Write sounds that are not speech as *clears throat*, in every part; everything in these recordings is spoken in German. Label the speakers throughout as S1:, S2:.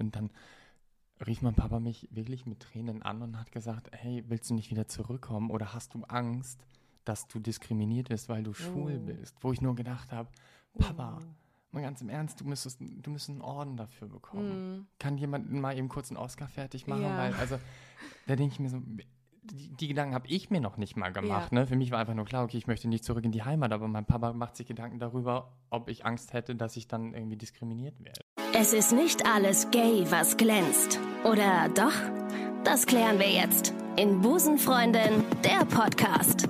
S1: Und dann rief mein Papa mich wirklich mit Tränen an und hat gesagt, hey, willst du nicht wieder zurückkommen oder hast du Angst, dass du diskriminiert wirst, weil du schwul
S2: Oh.
S1: bist? Wo ich nur gedacht habe, Papa, mal ganz im Ernst, du müsstest, du müsstest einen Orden dafür bekommen.
S2: Mhm.
S1: Kann jemand mal eben kurz einen Oscar fertig machen?
S2: Ja.
S1: Weil, also, da denke ich mir so, die, die Gedanken habe ich mir noch nicht mal gemacht.
S2: Ja.
S1: Ne? Für mich war einfach nur klar, okay, ich möchte nicht zurück in die Heimat, aber mein Papa macht sich Gedanken darüber, ob ich Angst hätte, dass ich dann irgendwie diskriminiert werde.
S3: Es ist nicht alles gay, was glänzt. Oder doch? Das klären wir jetzt in Busenfreundin, der Podcast.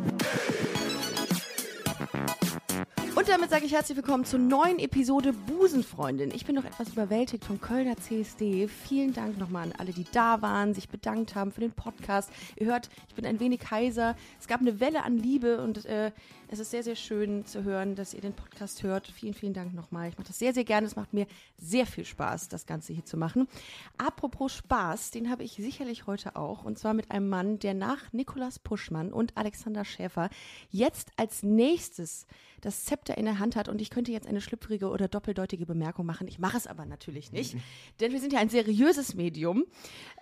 S2: Und damit sage ich herzlich willkommen zur neuen Episode Busenfreundin. Ich bin noch etwas überwältigt vom Kölner CSD. Vielen Dank nochmal an alle, die da waren, sich bedankt haben für den Podcast. Ihr hört, ich bin ein wenig heiser. Es gab eine Welle an Liebe und äh, es ist sehr, sehr schön zu hören, dass ihr den Podcast hört. Vielen, vielen Dank nochmal. Ich mache das sehr, sehr gerne. Es macht mir sehr viel Spaß, das Ganze hier zu machen. Apropos Spaß, den habe ich sicherlich heute auch. Und zwar mit einem Mann, der nach Nikolas Puschmann und Alexander Schäfer jetzt als nächstes das Zepter in der Hand hat. Und ich könnte jetzt eine schlüpfrige oder doppeldeutige Bemerkung machen. Ich mache es aber natürlich nicht, denn wir sind ja ein seriöses Medium,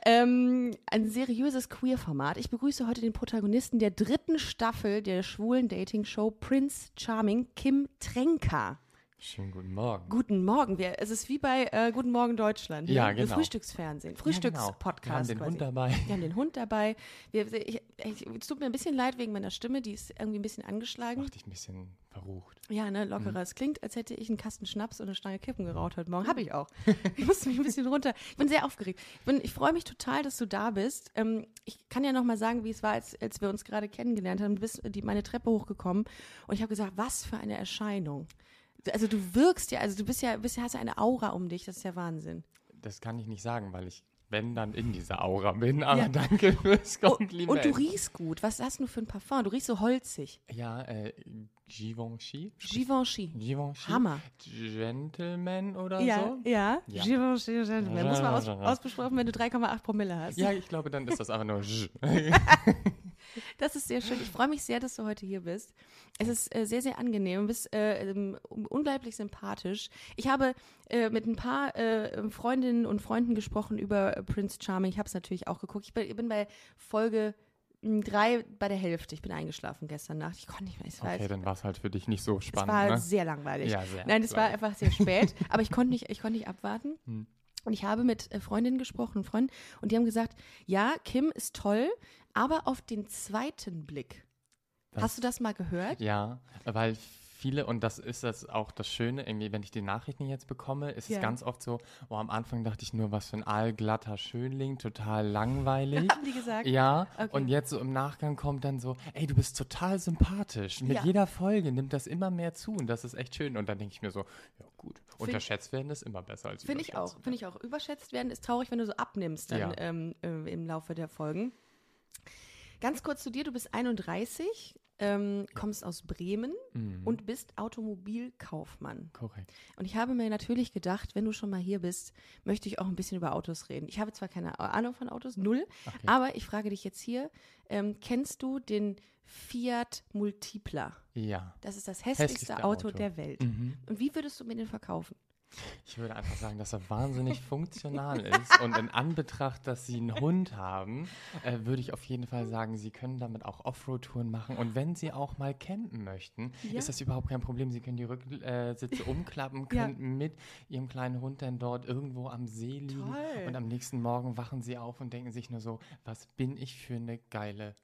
S2: ähm, ein seriöses Queer-Format. Ich begrüße heute den Protagonisten der dritten Staffel der schwulen Dating-Show Prince Charming, Kim Tränker.
S1: Schönen guten Morgen.
S2: Guten Morgen. Wir, es ist wie bei äh, Guten Morgen Deutschland.
S1: Ja,
S2: ne?
S1: genau.
S2: Frühstücksfernsehen,
S1: Ja, genau.
S2: Frühstückspodcast.
S1: Wir haben den
S2: quasi.
S1: Hund dabei.
S2: Wir haben den Hund dabei. Wir, ich, ich, es tut mir ein bisschen leid wegen meiner Stimme, die ist irgendwie ein bisschen angeschlagen.
S1: Macht dich ein bisschen verrucht.
S2: Ja, ne,
S1: Mhm.
S2: lockerer. Es klingt, als hätte ich einen Kasten Schnaps und eine Stange Kippen geraucht heute Morgen. Habe ich auch. Ich musste mich ein bisschen runter. Ich bin sehr aufgeregt. Ich, bin- ich freue mich total, dass du da bist. Ähm, ich kann ja noch mal sagen, wie es war, als, als wir uns gerade kennengelernt haben. Du bist die, meine Treppe hochgekommen und ich habe gesagt, was für eine Erscheinung. Also du wirkst ja, also du bist ja, bist ja, hast ja eine Aura um dich. Das ist ja Wahnsinn.
S1: Das kann ich nicht sagen, weil ich, wenn, dann in dieser Aura bin. Aber
S2: Ja.
S1: danke fürs Kompliment.
S2: Und du riechst gut. Was hast du für ein Parfum? Du riechst so holzig.
S1: Ja, äh, Givenchy?
S2: Givenchy.
S1: Givenchy?
S2: Hammer.
S1: Gentleman oder
S2: Ja,
S1: so?
S2: ja.
S1: Ja.
S2: Givenchy. Gentleman. Muss man aus, ausbesprochen, wenn du 3,8 Promille hast.
S1: Ja, ich glaube, dann ist das einfach nur. *laughs*
S2: Das ist sehr schön. Ich freue mich sehr, dass du heute hier bist. Es ist äh, sehr, sehr angenehm. Du bist äh, ähm, unglaublich sympathisch. Ich habe äh, mit ein paar äh, Freundinnen und Freunden gesprochen über äh, Prince Charming. Ich habe es natürlich auch geguckt. Ich bin, ich bin bei Folge mh, drei bei der Hälfte. Ich bin eingeschlafen gestern Nacht. Ich konnte nicht mehr. Es war,
S1: Okay, dann war es halt für dich nicht so
S2: es
S1: spannend,
S2: war
S1: ne?
S2: sehr langweilig.
S1: Ja, sehr
S2: Nein, es war einfach sehr spät. *laughs* aber ich konnte nicht, ich konnte nicht abwarten.
S1: Hm.
S2: Und ich habe mit äh, Freundinnen gesprochen, Freunden, und die haben gesagt, ja, Kim ist toll, aber auf den zweiten Blick.
S1: Das-
S2: Hast du das mal gehört?
S1: Ja, weil viele, und das ist das auch das Schöne, irgendwie, wenn ich die Nachrichten jetzt bekomme, ist
S2: Ja.
S1: es ganz oft so, oh, am Anfang dachte ich nur, was für ein allglatter Schönling, total langweilig. *laughs*
S2: Haben die gesagt?
S1: Ja,
S2: Okay.
S1: und jetzt so im Nachgang kommt dann so, ey, du bist total sympathisch. Mit
S2: Ja.
S1: jeder Folge nimmt das immer mehr zu und das ist echt schön. Und dann denke ich mir so, ja gut, unterschätzt werden ist immer besser als
S2: Finde ich auch. Finde ich auch. Überschätzt werden ist traurig, wenn du so abnimmst dann
S1: Ja.
S2: ähm, äh, im Laufe der Folgen. Ganz kurz zu dir, du bist 31, ähm, kommst aus Bremen
S1: Mhm.
S2: und bist Automobilkaufmann.
S1: Korrekt.
S2: Und ich habe mir natürlich gedacht, wenn du schon mal hier bist, möchte ich auch ein bisschen über Autos reden. Ich habe zwar keine Ahnung von Autos, null,
S1: Okay.
S2: aber ich frage dich jetzt hier, ähm, kennst du den Fiat Multipla?
S1: Ja.
S2: Das ist das hässlichste,
S1: Hässlichste
S2: Auto,
S1: Auto.
S2: der Welt.
S1: Mhm.
S2: Und wie würdest du mir den verkaufen?
S1: Ich würde einfach sagen, dass er wahnsinnig funktional ist. Und in Anbetracht, dass sie einen Hund haben, äh, würde ich auf jeden Fall sagen, sie können damit auch Offroad-Touren machen. Und wenn sie auch mal campen möchten,
S2: Ja.
S1: ist das überhaupt kein Problem. Sie können die Rücksitze Sitze *laughs* umklappen,
S2: Ja.
S1: können mit ihrem kleinen Hund dann dort irgendwo am See liegen.
S2: Toll.
S1: Und am nächsten Morgen wachen sie auf und denken sich nur so, was bin ich für eine geile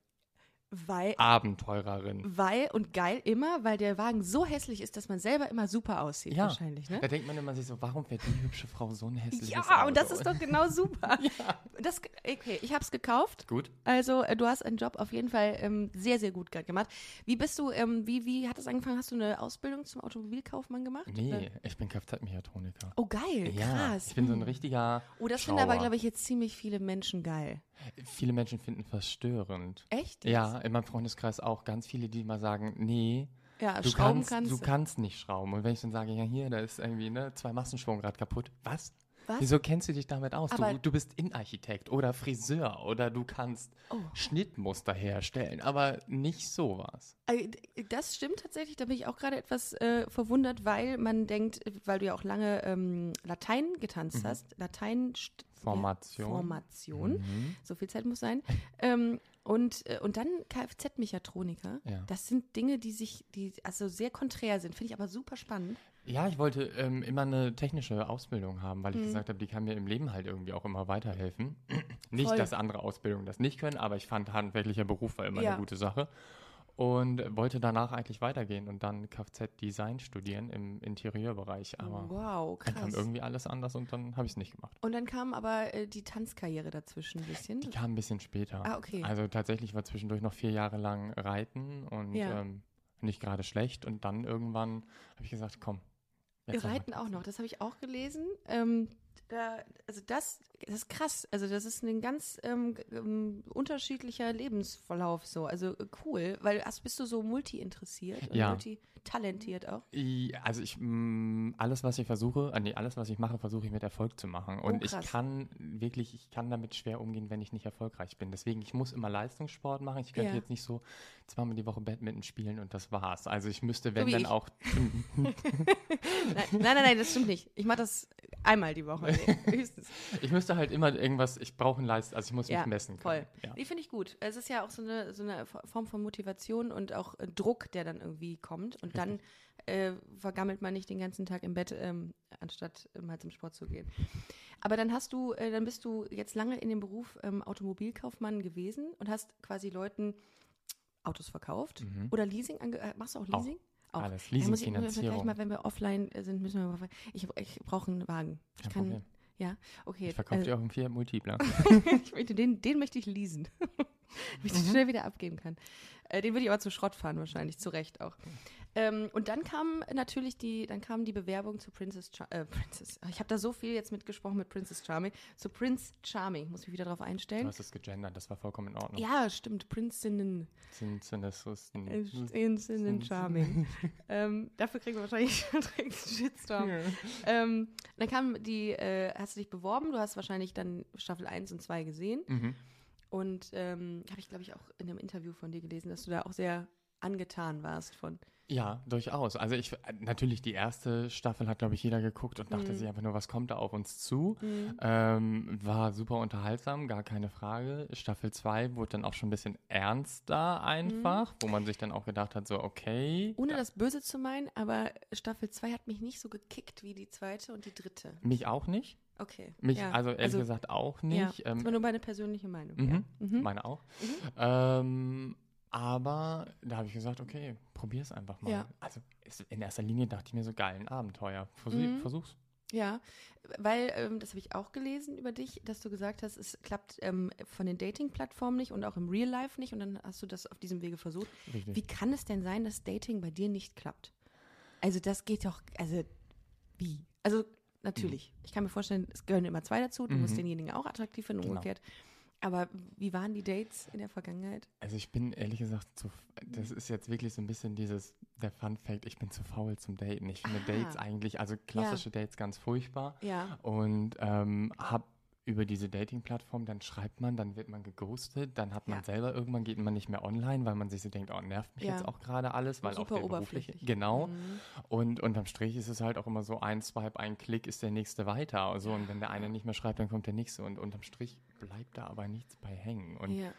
S2: Weil,
S1: Abenteurerin.
S2: weil und geil immer, weil der Wagen so hässlich ist, dass man selber immer super aussieht,
S1: Ja.
S2: wahrscheinlich, ne?
S1: Da denkt man immer sich so, warum fährt die hübsche Frau so ein hässliches
S2: Ja,
S1: Auto?
S2: und das ist doch genau super. *laughs* das, okay, ich habe es gekauft.
S1: Gut.
S2: Also äh, du hast einen Job auf jeden Fall ähm, sehr, sehr gut ge- gemacht. Wie bist du, ähm, wie, wie hat das angefangen? Hast du eine Ausbildung zum Automobilkaufmann gemacht?
S1: Nee,
S2: Oder?
S1: ich bin Kfz-Mechatroniker.
S2: Oh, geil,
S1: Ja,
S2: krass.
S1: ich bin so ein richtiger.
S2: Oh, das finden aber, glaube ich, jetzt ziemlich viele Menschen geil.
S1: Viele Menschen finden verstörend.
S2: Echt?
S1: Ja, in meinem Freundeskreis auch ganz viele, die mal sagen, nee,
S2: Ja,
S1: du kannst,
S2: kannst,
S1: du kannst nicht schrauben. Und wenn ich dann sage, ja hier, da ist irgendwie ne, zwei Massenschwung gerade kaputt. Was?
S2: Was?
S1: Wieso kennst du dich damit aus? Du, du bist Innenarchitekt oder Friseur oder du kannst
S2: Oh.
S1: Schnittmuster herstellen, aber nicht sowas.
S2: Äh, Das stimmt tatsächlich, da bin ich auch gerade etwas äh, verwundert, weil man denkt, weil du ja auch lange ähm, Latein getanzt hast, Latein
S1: Formation.
S2: Ja, Formation,
S1: Mhm.
S2: so viel Zeit muss sein. ähm, und, äh, und dann Kfz-Mechatroniker.
S1: Ja.
S2: Das sind Dinge, die sich, die also sehr konträr sind, finde ich aber super spannend.
S1: Ja, ich wollte ähm, immer eine technische Ausbildung haben, weil ich
S2: Mhm.
S1: gesagt habe, die kann mir im Leben halt irgendwie auch immer weiterhelfen. *clears throat* nicht,
S2: Voll.
S1: dass andere Ausbildungen das nicht können, aber ich fand handwerklicher Beruf war immer
S2: Ja.
S1: eine gute Sache. Und wollte danach eigentlich weitergehen und dann Kfz-Design studieren im Interieurbereich. Aber
S2: wow,
S1: dann kam
S2: krass.
S1: irgendwie alles anders und dann habe ich es nicht gemacht.
S2: Und dann kam aber äh, die Tanzkarriere dazwischen ein bisschen.
S1: Die kam ein bisschen später.
S2: Ah, okay.
S1: Also tatsächlich war zwischendurch noch vier Jahre lang Reiten und
S2: Ja.
S1: ähm, nicht gerade schlecht. Und dann irgendwann habe ich gesagt, komm.
S2: Wir reiten auch noch, das habe ich auch gelesen. Ähm, da, also das, das ist krass. Also das ist ein ganz ähm, ähm, unterschiedlicher Lebensverlauf so. Also äh, cool, weil hast, bist du so multi-interessiert und
S1: Ja.
S2: multitalentiert auch?
S1: Also ich, mh, alles, was ich versuche, äh, nee, alles, was ich mache, versuche ich mit Erfolg zu machen. Und ich
S2: Oh, krass.
S1: kann wirklich, ich kann damit schwer umgehen, wenn ich nicht erfolgreich bin. Deswegen, ich muss immer Leistungssport machen. Ich könnte
S2: Ja.
S1: jetzt nicht so zweimal die Woche Badminton spielen und das war's. Also ich müsste, wenn
S2: wie
S1: dann
S2: ich.
S1: auch, *laughs*
S2: Nein, nein, nein, das stimmt nicht. Ich mache das einmal die Woche, *laughs* höchstens.
S1: ich müsste halt immer irgendwas, ich brauche ein Leist, also ich muss
S2: Ja,
S1: mich messen
S2: voll.
S1: können. Ja.
S2: Die finde ich gut. Es ist ja auch so eine, so eine Form von Motivation und auch äh, Druck, der dann irgendwie kommt. Und dann äh, vergammelt man nicht den ganzen Tag im Bett, ähm, anstatt äh, mal zum Sport zu gehen. Aber dann hast du, äh, dann bist du jetzt lange in dem Beruf ähm, Automobilkaufmann gewesen und hast quasi Leuten Autos verkauft
S1: Mhm.
S2: oder Leasing. Äh, machst du auch
S1: Auch.
S2: Leasing?
S1: Alles.
S2: Ja, muss ich gleich
S1: Leasingfinanzierung.
S2: mal, wenn wir offline äh, sind, müssen wir mal. Ich, ich brauche einen Wagen. Ich
S1: Kein
S2: kann.
S1: Problem.
S2: Ja, okay.
S1: Ich verkaufe
S2: äh,
S1: dir auch einen Fiat *laughs*
S2: ich möchte, den, den möchte ich leasen. *laughs* Damit ich schnell wieder abgeben kann. Äh, den würde ich aber zu Schrott fahren, wahrscheinlich, zu Recht auch. Ähm, und dann kam natürlich die, dann kam die Bewerbung zu Princess, Char äh, Princess. *laughs* Ich habe da so viel jetzt mitgesprochen mit Princess Charming. Zu Prince Charming, muss mich wieder darauf
S1: Du
S2: einstellen.
S1: hast es gegendert, das war vollkommen in Ordnung.
S2: Ja, stimmt,
S1: ein,
S2: Äh, Prinzessinnen Charming. *laughs* ähm, dafür kriegen wir wahrscheinlich *laughs* direkt einen Shitstorm. Ähm, dann kam die, äh, hast du dich beworben, du hast wahrscheinlich dann Staffel 1 und 2 gesehen.
S1: Mhm.
S2: Und ähm, habe ich, glaube ich, auch in einem Interview von dir gelesen, dass du da auch sehr angetan warst von.
S1: Ja, durchaus. Also ich natürlich die erste Staffel hat, glaube ich, jeder geguckt und dachte
S2: Mhm.
S1: sich einfach nur, was kommt da auf uns zu? Ähm, war super unterhaltsam, gar keine Frage. Staffel 2 wurde dann auch schon ein bisschen ernster einfach, wo man sich dann auch gedacht hat, so okay.
S2: Ohne das Böse zu meinen, aber Staffel 2 hat mich nicht so gekickt wie die zweite und die dritte.
S1: Mich auch nicht.
S2: Okay.
S1: Mich,
S2: ja.
S1: also ehrlich gesagt auch
S2: ja,
S1: nicht.
S2: das
S1: Ähm,
S2: war nur meine persönliche Meinung.
S1: mhm,
S2: Ja. Mhm.
S1: Meine auch. Ähm, aber da habe ich gesagt, okay, probier es einfach mal.
S2: Ja.
S1: Also in erster Linie dachte ich mir so, geil, ein Abenteuer. Versuch,
S2: Mhm.
S1: Versuch's.
S2: Ja, weil, ähm, das habe ich auch gelesen über dich, dass du gesagt hast, es klappt ähm, von den Dating-Plattformen nicht und auch im Real Life nicht und dann hast du das auf diesem Wege versucht.
S1: Richtig.
S2: Wie kann es denn sein, dass Dating bei dir nicht klappt? Also das geht doch, also wie? Also natürlich, ich kann mir vorstellen, es gehören immer zwei dazu, du musst
S1: Mhm.
S2: denjenigen auch attraktiv finden,
S1: Genau.
S2: Aber wie waren die Dates in der Vergangenheit?
S1: Also ich bin ehrlich gesagt zu, das ist jetzt wirklich so ein bisschen dieses, der Fun Fact, ich bin zu faul zum Daten. Ich finde
S2: Ah.
S1: Dates eigentlich, also klassische Dates ganz furchtbar.
S2: Ja.
S1: Und ähm, habe über diese Dating-Plattform, dann schreibt man, dann wird man geghostet, dann hat man
S2: Ja.
S1: selber, irgendwann geht man nicht mehr online, weil man sich so denkt, oh, nervt mich
S2: Ja.
S1: jetzt auch gerade alles, weil auch
S2: Super
S1: der berufliche,
S2: oberflächlich.
S1: genau.
S2: Mhm.
S1: Und unterm Strich ist es halt auch immer so, ein Swipe, ein Klick ist der nächste weiter. Also, und wenn der eine nicht mehr schreibt, dann kommt der nächste. Und unterm Strich bleibt da aber nichts bei hängen. Und
S2: Ja.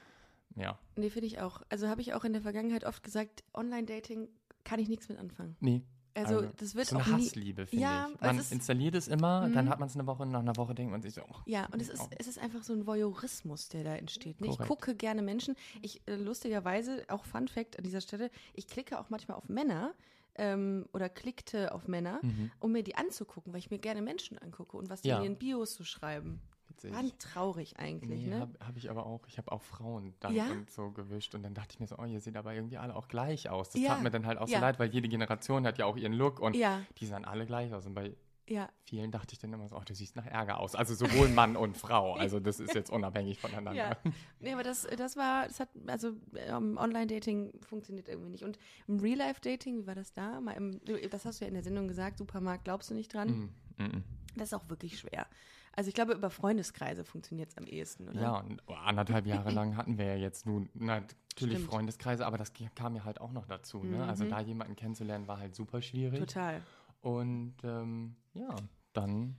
S1: ja,
S2: Nee, finde ich auch. Also habe ich auch in der Vergangenheit oft gesagt, Online-Dating kann ich nichts mit anfangen.
S1: nee.
S2: Also, das wird
S1: so
S2: auch
S1: eine
S2: nie.
S1: Hassliebe, finde
S2: Ja,
S1: ich.
S2: weil
S1: Man installiert es immer, dann
S2: Mhm.
S1: hat man es eine Woche, nach einer Woche denkt man sich so, oh,
S2: Ja, und es ist,
S1: oh.
S2: es ist einfach so ein Voyeurismus, der da entsteht. Ne? Ich gucke gerne Menschen. Ich, äh, lustigerweise, auch Fun Fact an dieser Stelle, ich klicke auch manchmal auf Männer ähm, oder klickte auf Männer,
S1: Mhm.
S2: um mir die anzugucken, weil ich mir gerne Menschen angucke und was die
S1: Ja.
S2: in ihren Bios so schreiben.
S1: Witzig.
S2: War traurig eigentlich,
S1: Nee,
S2: ne?
S1: habe hab ich aber auch. Ich habe auch Frauen dann
S2: Ja?
S1: und so gewischt. Und dann dachte ich mir so, oh, ihr seht aber irgendwie alle auch gleich aus. Das
S2: Ja.
S1: tat mir dann halt auch
S2: Ja.
S1: so leid, weil jede Generation hat ja auch ihren Look und die sahen alle gleich aus. Und bei
S2: ja.
S1: vielen dachte ich dann immer so, oh, du siehst nach Ärger aus. Also sowohl Mann und Frau. *laughs* Also das ist jetzt unabhängig voneinander.
S2: Ja, nee, aber das, das war, das hat, also ähm, Online-Dating funktioniert irgendwie nicht. Und im Real-Life-Dating, wie war das da? Mal im, das hast du ja in der Sendung gesagt, Supermarkt glaubst du nicht dran.
S1: Mm, mm, mm.
S2: Das ist auch wirklich schwer. Also ich glaube, über Freundeskreise funktioniert es am ehesten, oder?
S1: Ja, und anderthalb Jahre lang hatten wir ja jetzt nun natürlich
S2: Stimmt.
S1: Freundeskreise, aber das kam ja halt auch noch dazu. Ne? Also
S2: Mhm.
S1: da jemanden kennenzulernen war halt super schwierig.
S2: Total.
S1: Und ähm, ja, dann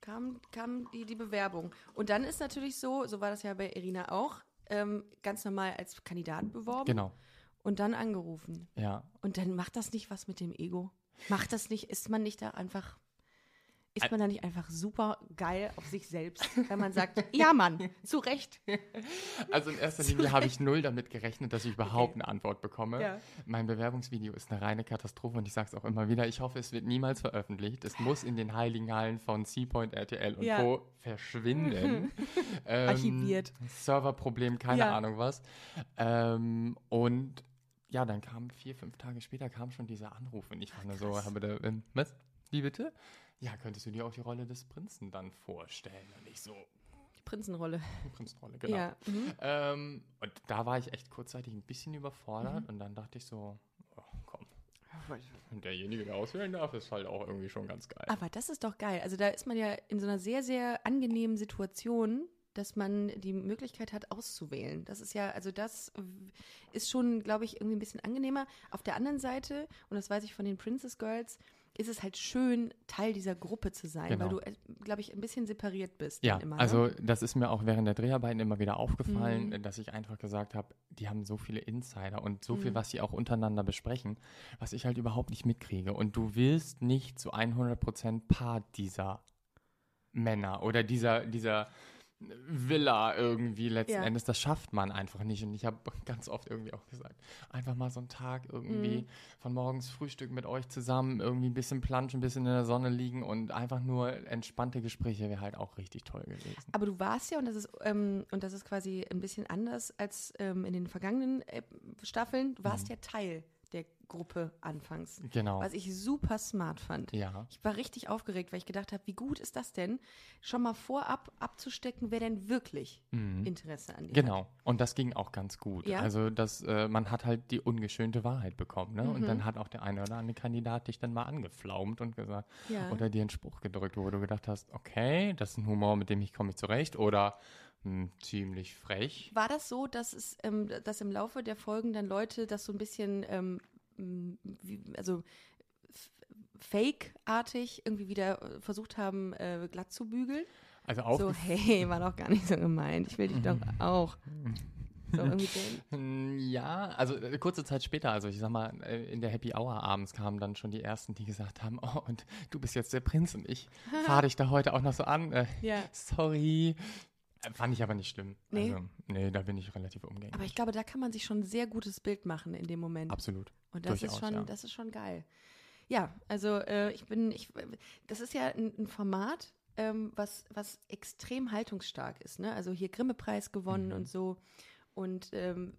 S2: Kam, kam die, die Bewerbung. Und dann ist natürlich so, so war das ja bei Irina auch, ähm, ganz normal als Kandidat beworben
S1: genau,
S2: und dann angerufen.
S1: ja.
S2: Und dann macht das nicht was mit dem Ego? Macht das nicht, ist man nicht da einfach, ist man da nicht einfach super geil auf sich selbst, *laughs* wenn man sagt, ja Mann, zu Recht.
S1: Also in erster *laughs* Linie habe ich null damit gerechnet, dass ich überhaupt eine Antwort bekomme.
S2: Ja.
S1: Mein Bewerbungsvideo ist eine reine Katastrophe und ich sage es auch immer wieder, ich hoffe, es wird niemals veröffentlicht. Es muss in den heiligen Hallen von Seapoint, RTL und
S2: Ja.
S1: Co. verschwinden. *laughs* ähm,
S2: Archiviert.
S1: Serverproblem, keine
S2: Ja.
S1: Ahnung was. Ähm, und ja, dann kam vier, fünf Tage später kam schon dieser Anruf und ich war nur so, habe da, ähm, was? Wie bitte? Ja, könntest du dir auch die Rolle des Prinzen dann vorstellen? Und ich so,
S2: Die Prinzenrolle.
S1: die Prinzenrolle, genau.
S2: Ja. Mhm.
S1: Ähm, und da war ich echt kurzzeitig ein bisschen überfordert und dann dachte ich so, oh, komm, und derjenige, der auswählen darf, ist halt auch irgendwie schon ganz geil.
S2: Aber das ist doch geil. Also da ist man ja in so einer sehr, sehr angenehmen Situation, dass man die Möglichkeit hat, auszuwählen. Das ist ja, also das ist schon, glaube ich, irgendwie ein bisschen angenehmer. Auf der anderen Seite, und das weiß ich von den Princess Girls, ist es halt schön, Teil dieser Gruppe zu sein,
S1: Genau.
S2: weil du, äh, glaube ich, ein bisschen separiert bist.
S1: Ja,
S2: immer,
S1: also
S2: ne?
S1: das ist mir auch während der Dreharbeiten immer wieder aufgefallen,
S2: Mhm.
S1: dass ich einfach gesagt habe, die haben so viele Insider und so viel,
S2: Mhm.
S1: was sie auch untereinander besprechen, was ich halt überhaupt nicht mitkriege. Und du wirst nicht zu 100% Part dieser Männer oder dieser, dieser Villa irgendwie letzten
S2: Ja.
S1: Endes. Das schafft man einfach nicht. Und ich habe *laughs* ganz oft irgendwie auch gesagt, einfach mal so einen Tag irgendwie
S2: Mhm.
S1: von morgens Frühstück mit euch zusammen, irgendwie ein bisschen planschen, ein bisschen in der Sonne liegen und einfach nur entspannte Gespräche wäre halt auch richtig toll gewesen.
S2: Aber du warst ja, und das ist, ähm, und das ist quasi ein bisschen anders als ähm, in den vergangenen äh, Staffeln, du warst ja Teil der Gruppe anfangs.
S1: Genau.
S2: Was ich super smart fand.
S1: Ja.
S2: Ich war richtig aufgeregt, weil ich gedacht habe, wie gut ist das denn, schon mal vorab abzustecken, wer denn wirklich Interesse an dir hat.
S1: Mhm. Genau. Und das ging auch ganz gut.
S2: Ja?
S1: Also das, äh, man hat halt die ungeschönte Wahrheit bekommen. Ne? Und
S2: Mhm.
S1: dann hat auch der eine oder andere Kandidat dich dann mal angeflaumt und gesagt,
S2: Ja.
S1: oder dir einen Spruch gedrückt, wo du gedacht hast, okay, das ist ein Humor, mit dem ich komme ich zurecht. Oder hm, ziemlich frech.
S2: War das so, dass es, ähm, dass im Laufe der Folgen dann Leute das so ein bisschen, ähm, wie, also fake-artig irgendwie wieder äh, versucht haben, äh, glatt zu bügeln?
S1: Also auch
S2: So, hey, war doch gar nicht so gemeint. Ich will dich doch auch. *laughs* So
S1: Hm, Ja, also äh, kurze Zeit später, also ich sag mal, äh, in der Happy Hour abends kamen dann schon die ersten, die gesagt haben, oh, und du bist jetzt der Prinz und ich *laughs* fahre dich da heute auch noch so an. Äh,
S2: Ja.
S1: Sorry. Fand ich aber nicht schlimm.
S2: Nee.
S1: Also, nee, da bin ich relativ umgänglich.
S2: Aber ich glaube, da kann man sich schon ein sehr gutes Bild machen in dem Moment.
S1: Absolut.
S2: Und das
S1: Durchaus,
S2: ist schon,
S1: ja.
S2: das ist schon geil. Ja, also äh, ich bin, ich, das ist ja ein, ein Format, ähm, was, was extrem haltungsstark ist. Ne? Also hier Grimme-Preis gewonnen
S1: Mhm.
S2: und so. Und ähm,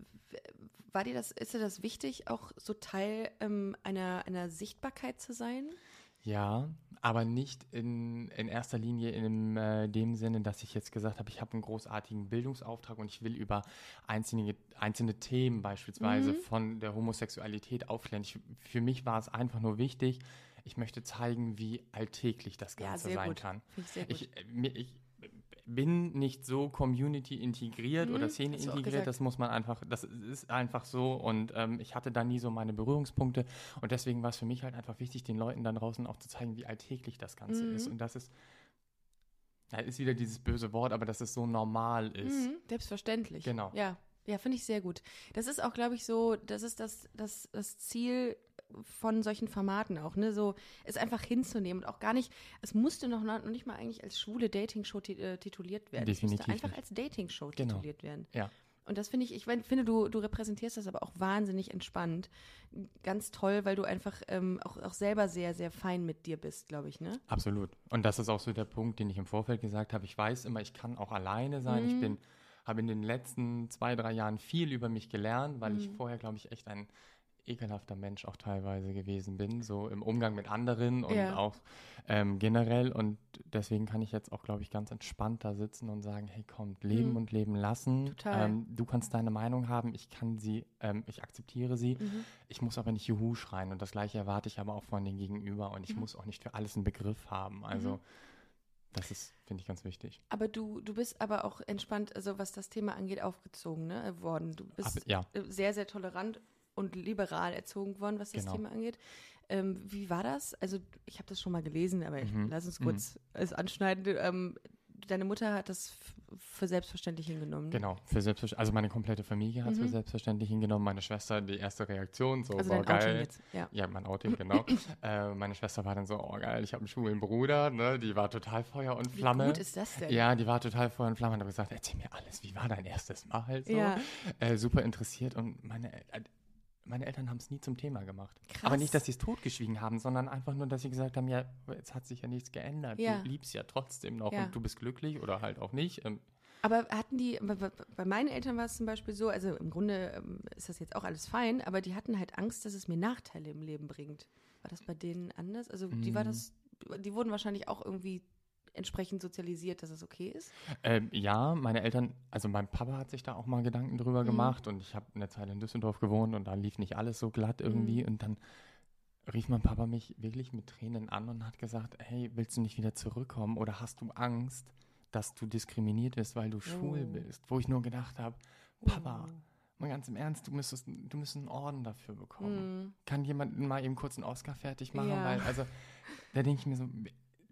S2: war dir das, ist dir das wichtig, auch so Teil ähm, einer, einer Sichtbarkeit zu sein?
S1: Ja, aber nicht in, in erster Linie in äh, dem Sinne, dass ich jetzt gesagt habe, ich habe einen großartigen Bildungsauftrag und ich will über einzelne, einzelne Themen beispielsweise
S2: Mhm.
S1: von der Homosexualität aufklären. Ich, für mich war es einfach nur wichtig, ich möchte zeigen, wie alltäglich das
S2: Ja,
S1: Ganze
S2: sehr
S1: sein
S2: gut.
S1: kann.
S2: Ich.
S1: Ich, äh, ich bin nicht so Community integriert
S2: Mhm,
S1: oder Szene integriert, das muss man einfach, das ist einfach so und ähm, ich hatte da nie so meine Berührungspunkte und deswegen war es für mich halt einfach wichtig, den Leuten da draußen auch zu zeigen, wie alltäglich das Ganze
S2: Mhm.
S1: ist und das ist, ja, ist wieder dieses böse Wort, aber dass es so normal ist.
S2: Mhm, selbstverständlich.
S1: Genau.
S2: Ja, ja finde ich sehr gut. Das ist auch, glaube ich, so, das ist das, das, das Ziel von solchen Formaten auch, ne? So, es einfach hinzunehmen und auch gar nicht, es musste noch, noch nicht mal eigentlich als schwule Dating-Show ti äh, tituliert werden. es
S1: Definitiv
S2: musste einfach als Dating-Show
S1: Genau.
S2: tituliert werden.
S1: Ja.
S2: Und das finde ich, ich finde, du, du repräsentierst das aber auch wahnsinnig entspannt. Ganz toll, weil du einfach ähm, auch, auch selber sehr, sehr fein mit dir bist, glaube ich, ne?
S1: Absolut. Und das ist auch so der Punkt, den ich im Vorfeld gesagt habe. Ich weiß immer, ich kann auch alleine sein.
S2: Mhm.
S1: Ich bin, habe in den letzten zwei, drei Jahren viel über mich gelernt, weil ich
S2: Mhm.
S1: vorher, glaube ich, echt ein ekelhafter Mensch auch teilweise gewesen bin, so im Umgang mit anderen und
S2: Ja.
S1: auch ähm, generell. Und deswegen kann ich jetzt auch, glaube ich, ganz entspannt da sitzen und sagen, hey, komm, leben
S2: Mhm.
S1: und leben lassen.
S2: Total.
S1: Ähm, du kannst deine Meinung haben, ich kann sie, ähm, ich akzeptiere sie.
S2: Mhm.
S1: Ich muss aber nicht Juhu schreien und das gleiche erwarte ich aber auch von den Gegenüber und ich
S2: Mhm.
S1: muss auch nicht für alles einen Begriff haben. Also Das ist, finde ich, ganz wichtig.
S2: Aber du, du bist aber auch entspannt, also was das Thema angeht, aufgezogen ne, worden. Du bist
S1: Aber, ja,
S2: sehr, sehr tolerant und liberal erzogen worden, was das
S1: Genau.
S2: Thema angeht. Ähm, wie war das? Also ich habe das schon mal gelesen, aber ich,
S1: Mhm.
S2: lass uns kurz es anschneiden. Ähm, deine Mutter hat das für selbstverständlich hingenommen.
S1: genau. Für selbstverständlich, also meine komplette Familie hat es
S2: Mhm.
S1: für selbstverständlich hingenommen. Meine Schwester, die erste Reaktion, so,
S2: Also Outing
S1: geil.
S2: jetzt. Ja.
S1: Ja, mein Outing, genau. *laughs* äh, meine Schwester war dann so, oh geil, ich habe einen schwulen Bruder, ne? Die war total Feuer und
S2: Wie
S1: Flamme.
S2: gut ist das denn?
S1: Ja, die war total Feuer und Flamme und hat gesagt, erzähl mir alles, wie war dein erstes Mal so?
S2: Ja.
S1: Äh, super interessiert und meine, äh, meine Eltern haben es nie zum Thema gemacht.
S2: Krass.
S1: Aber nicht, dass sie es totgeschwiegen haben, sondern einfach nur, dass sie gesagt haben, ja, jetzt hat sich ja nichts geändert.
S2: Ja.
S1: Du liebst ja trotzdem noch
S2: Ja.
S1: und du bist glücklich oder halt auch nicht. Ähm,
S2: Aber hatten die, bei- meinen Eltern war es zum Beispiel so, also im Grunde ähm, ist das jetzt auch alles fein, aber die hatten halt Angst, dass es mir Nachteile im Leben bringt. War das bei denen anders? Also die war
S1: Mm.
S2: das, die wurden wahrscheinlich auch irgendwie entsprechend sozialisiert, dass es okay ist.
S1: Ähm, ja, meine Eltern, also mein Papa hat sich da auch mal Gedanken drüber
S2: Mhm.
S1: gemacht und ich habe eine Zeit in Düsseldorf gewohnt und da lief nicht alles so glatt irgendwie
S2: Mhm.
S1: und dann rief mein Papa mich wirklich mit Tränen an und hat gesagt, hey, willst du nicht wieder zurückkommen oder hast du Angst, dass du diskriminiert wirst, weil du schwul
S2: Oh.
S1: bist? Wo ich nur gedacht habe, Papa,
S2: Oh.
S1: mal ganz im Ernst, du müsstest, du müsstest einen Orden dafür bekommen.
S2: Mm.
S1: Kann jemand mal eben kurz einen Oscar fertig machen?
S2: Ja.
S1: Weil, also, da denke ich mir so,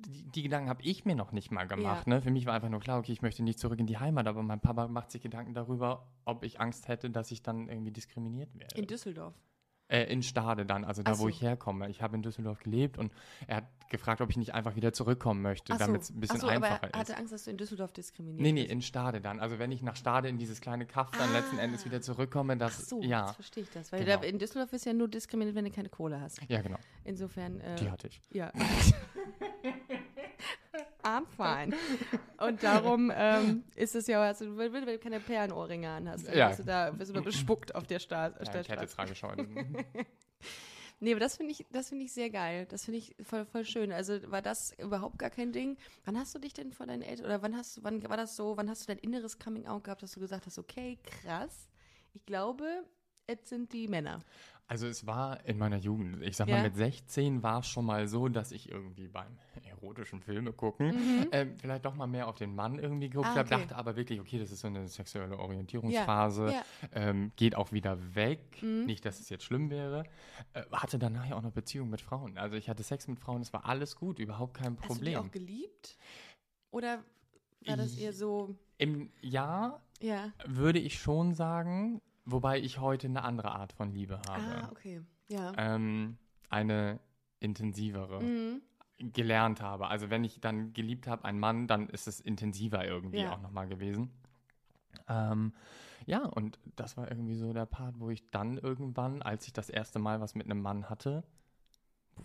S1: die, die Gedanken habe ich mir noch nicht mal gemacht.
S2: Ja.
S1: Ne? Für mich war einfach nur klar, okay, ich möchte nicht zurück in die Heimat, aber mein Papa macht sich Gedanken darüber, ob ich Angst hätte, dass ich dann irgendwie diskriminiert werde.
S2: In Düsseldorf.
S1: äh, in Stade dann, also da,
S2: Ach
S1: wo
S2: so.
S1: ich herkomme. Ich habe in Düsseldorf gelebt und er hat gefragt, ob ich nicht einfach wieder zurückkommen möchte,
S2: Ach so.
S1: damit es ein bisschen
S2: Ach so, aber
S1: einfacher
S2: er hatte
S1: ist.
S2: Angst, dass du in Düsseldorf diskriminiert
S1: Nee, nee, in Stade dann. Also wenn ich nach Stade in dieses kleine Kaff dann letzten
S2: Ah.
S1: Endes wieder zurückkomme,
S2: Ach
S1: das,
S2: so,
S1: ja,
S2: jetzt verstehe ich das. Weil
S1: Genau.
S2: da, in Düsseldorf ist ja nur diskriminiert, wenn du keine Kohle hast.
S1: ja genau,
S2: Insofern, äh,
S1: die hatte ich.
S2: ja. *laughs* I'm fine. *laughs* Und darum ähm, ist es ja, also, wenn wenn du keine Perlenohrringe an hast, dann
S1: Ja.
S2: wirst du da wirst du bespuckt auf der Straße.
S1: Ja, ich hätte Tragescheuen. *laughs*
S2: Nee, aber das finde ich, das finde ich sehr geil. Das finde ich voll, voll schön. Also war das überhaupt gar kein Ding. Wann hast du dich denn vor deinen Eltern, oder wann hast du, wann war das so, wann hast du dein inneres Coming Out gehabt, dass du gesagt hast, okay, krass, ich glaube, es sind die Männer.
S1: Also es war in meiner Jugend, ich sag
S2: Ja.
S1: mal mit 16 war es schon mal so, dass ich irgendwie beim *laughs* erotischen Filme gucken ähm, vielleicht doch mal mehr auf den Mann irgendwie geguckt
S2: Mhm. Ah,
S1: habe,
S2: okay.
S1: dachte aber wirklich, okay, das ist so eine sexuelle Orientierungsphase,
S2: Ja.
S1: Ähm, geht auch wieder weg,
S2: Mhm.
S1: nicht, dass es jetzt schlimm wäre, äh, hatte danach ja auch noch Beziehungen mit Frauen, also ich hatte Sex mit Frauen, es war alles gut, überhaupt kein
S2: Hast du die
S1: Problem.
S2: auch geliebt? Oder war das eher so,
S1: Im Jahr
S2: ja.
S1: würde ich schon sagen, wobei ich heute eine andere Art von Liebe habe.
S2: Ah, okay. Ja.
S1: ähm, eine intensivere
S2: Mhm.
S1: gelernt habe. Also wenn ich dann geliebt habe, einen Mann, dann ist es intensiver irgendwie
S2: Ja.
S1: auch nochmal gewesen. Ähm, ja, und das war irgendwie so der Part, wo ich dann irgendwann, als ich das erste Mal was mit einem Mann hatte,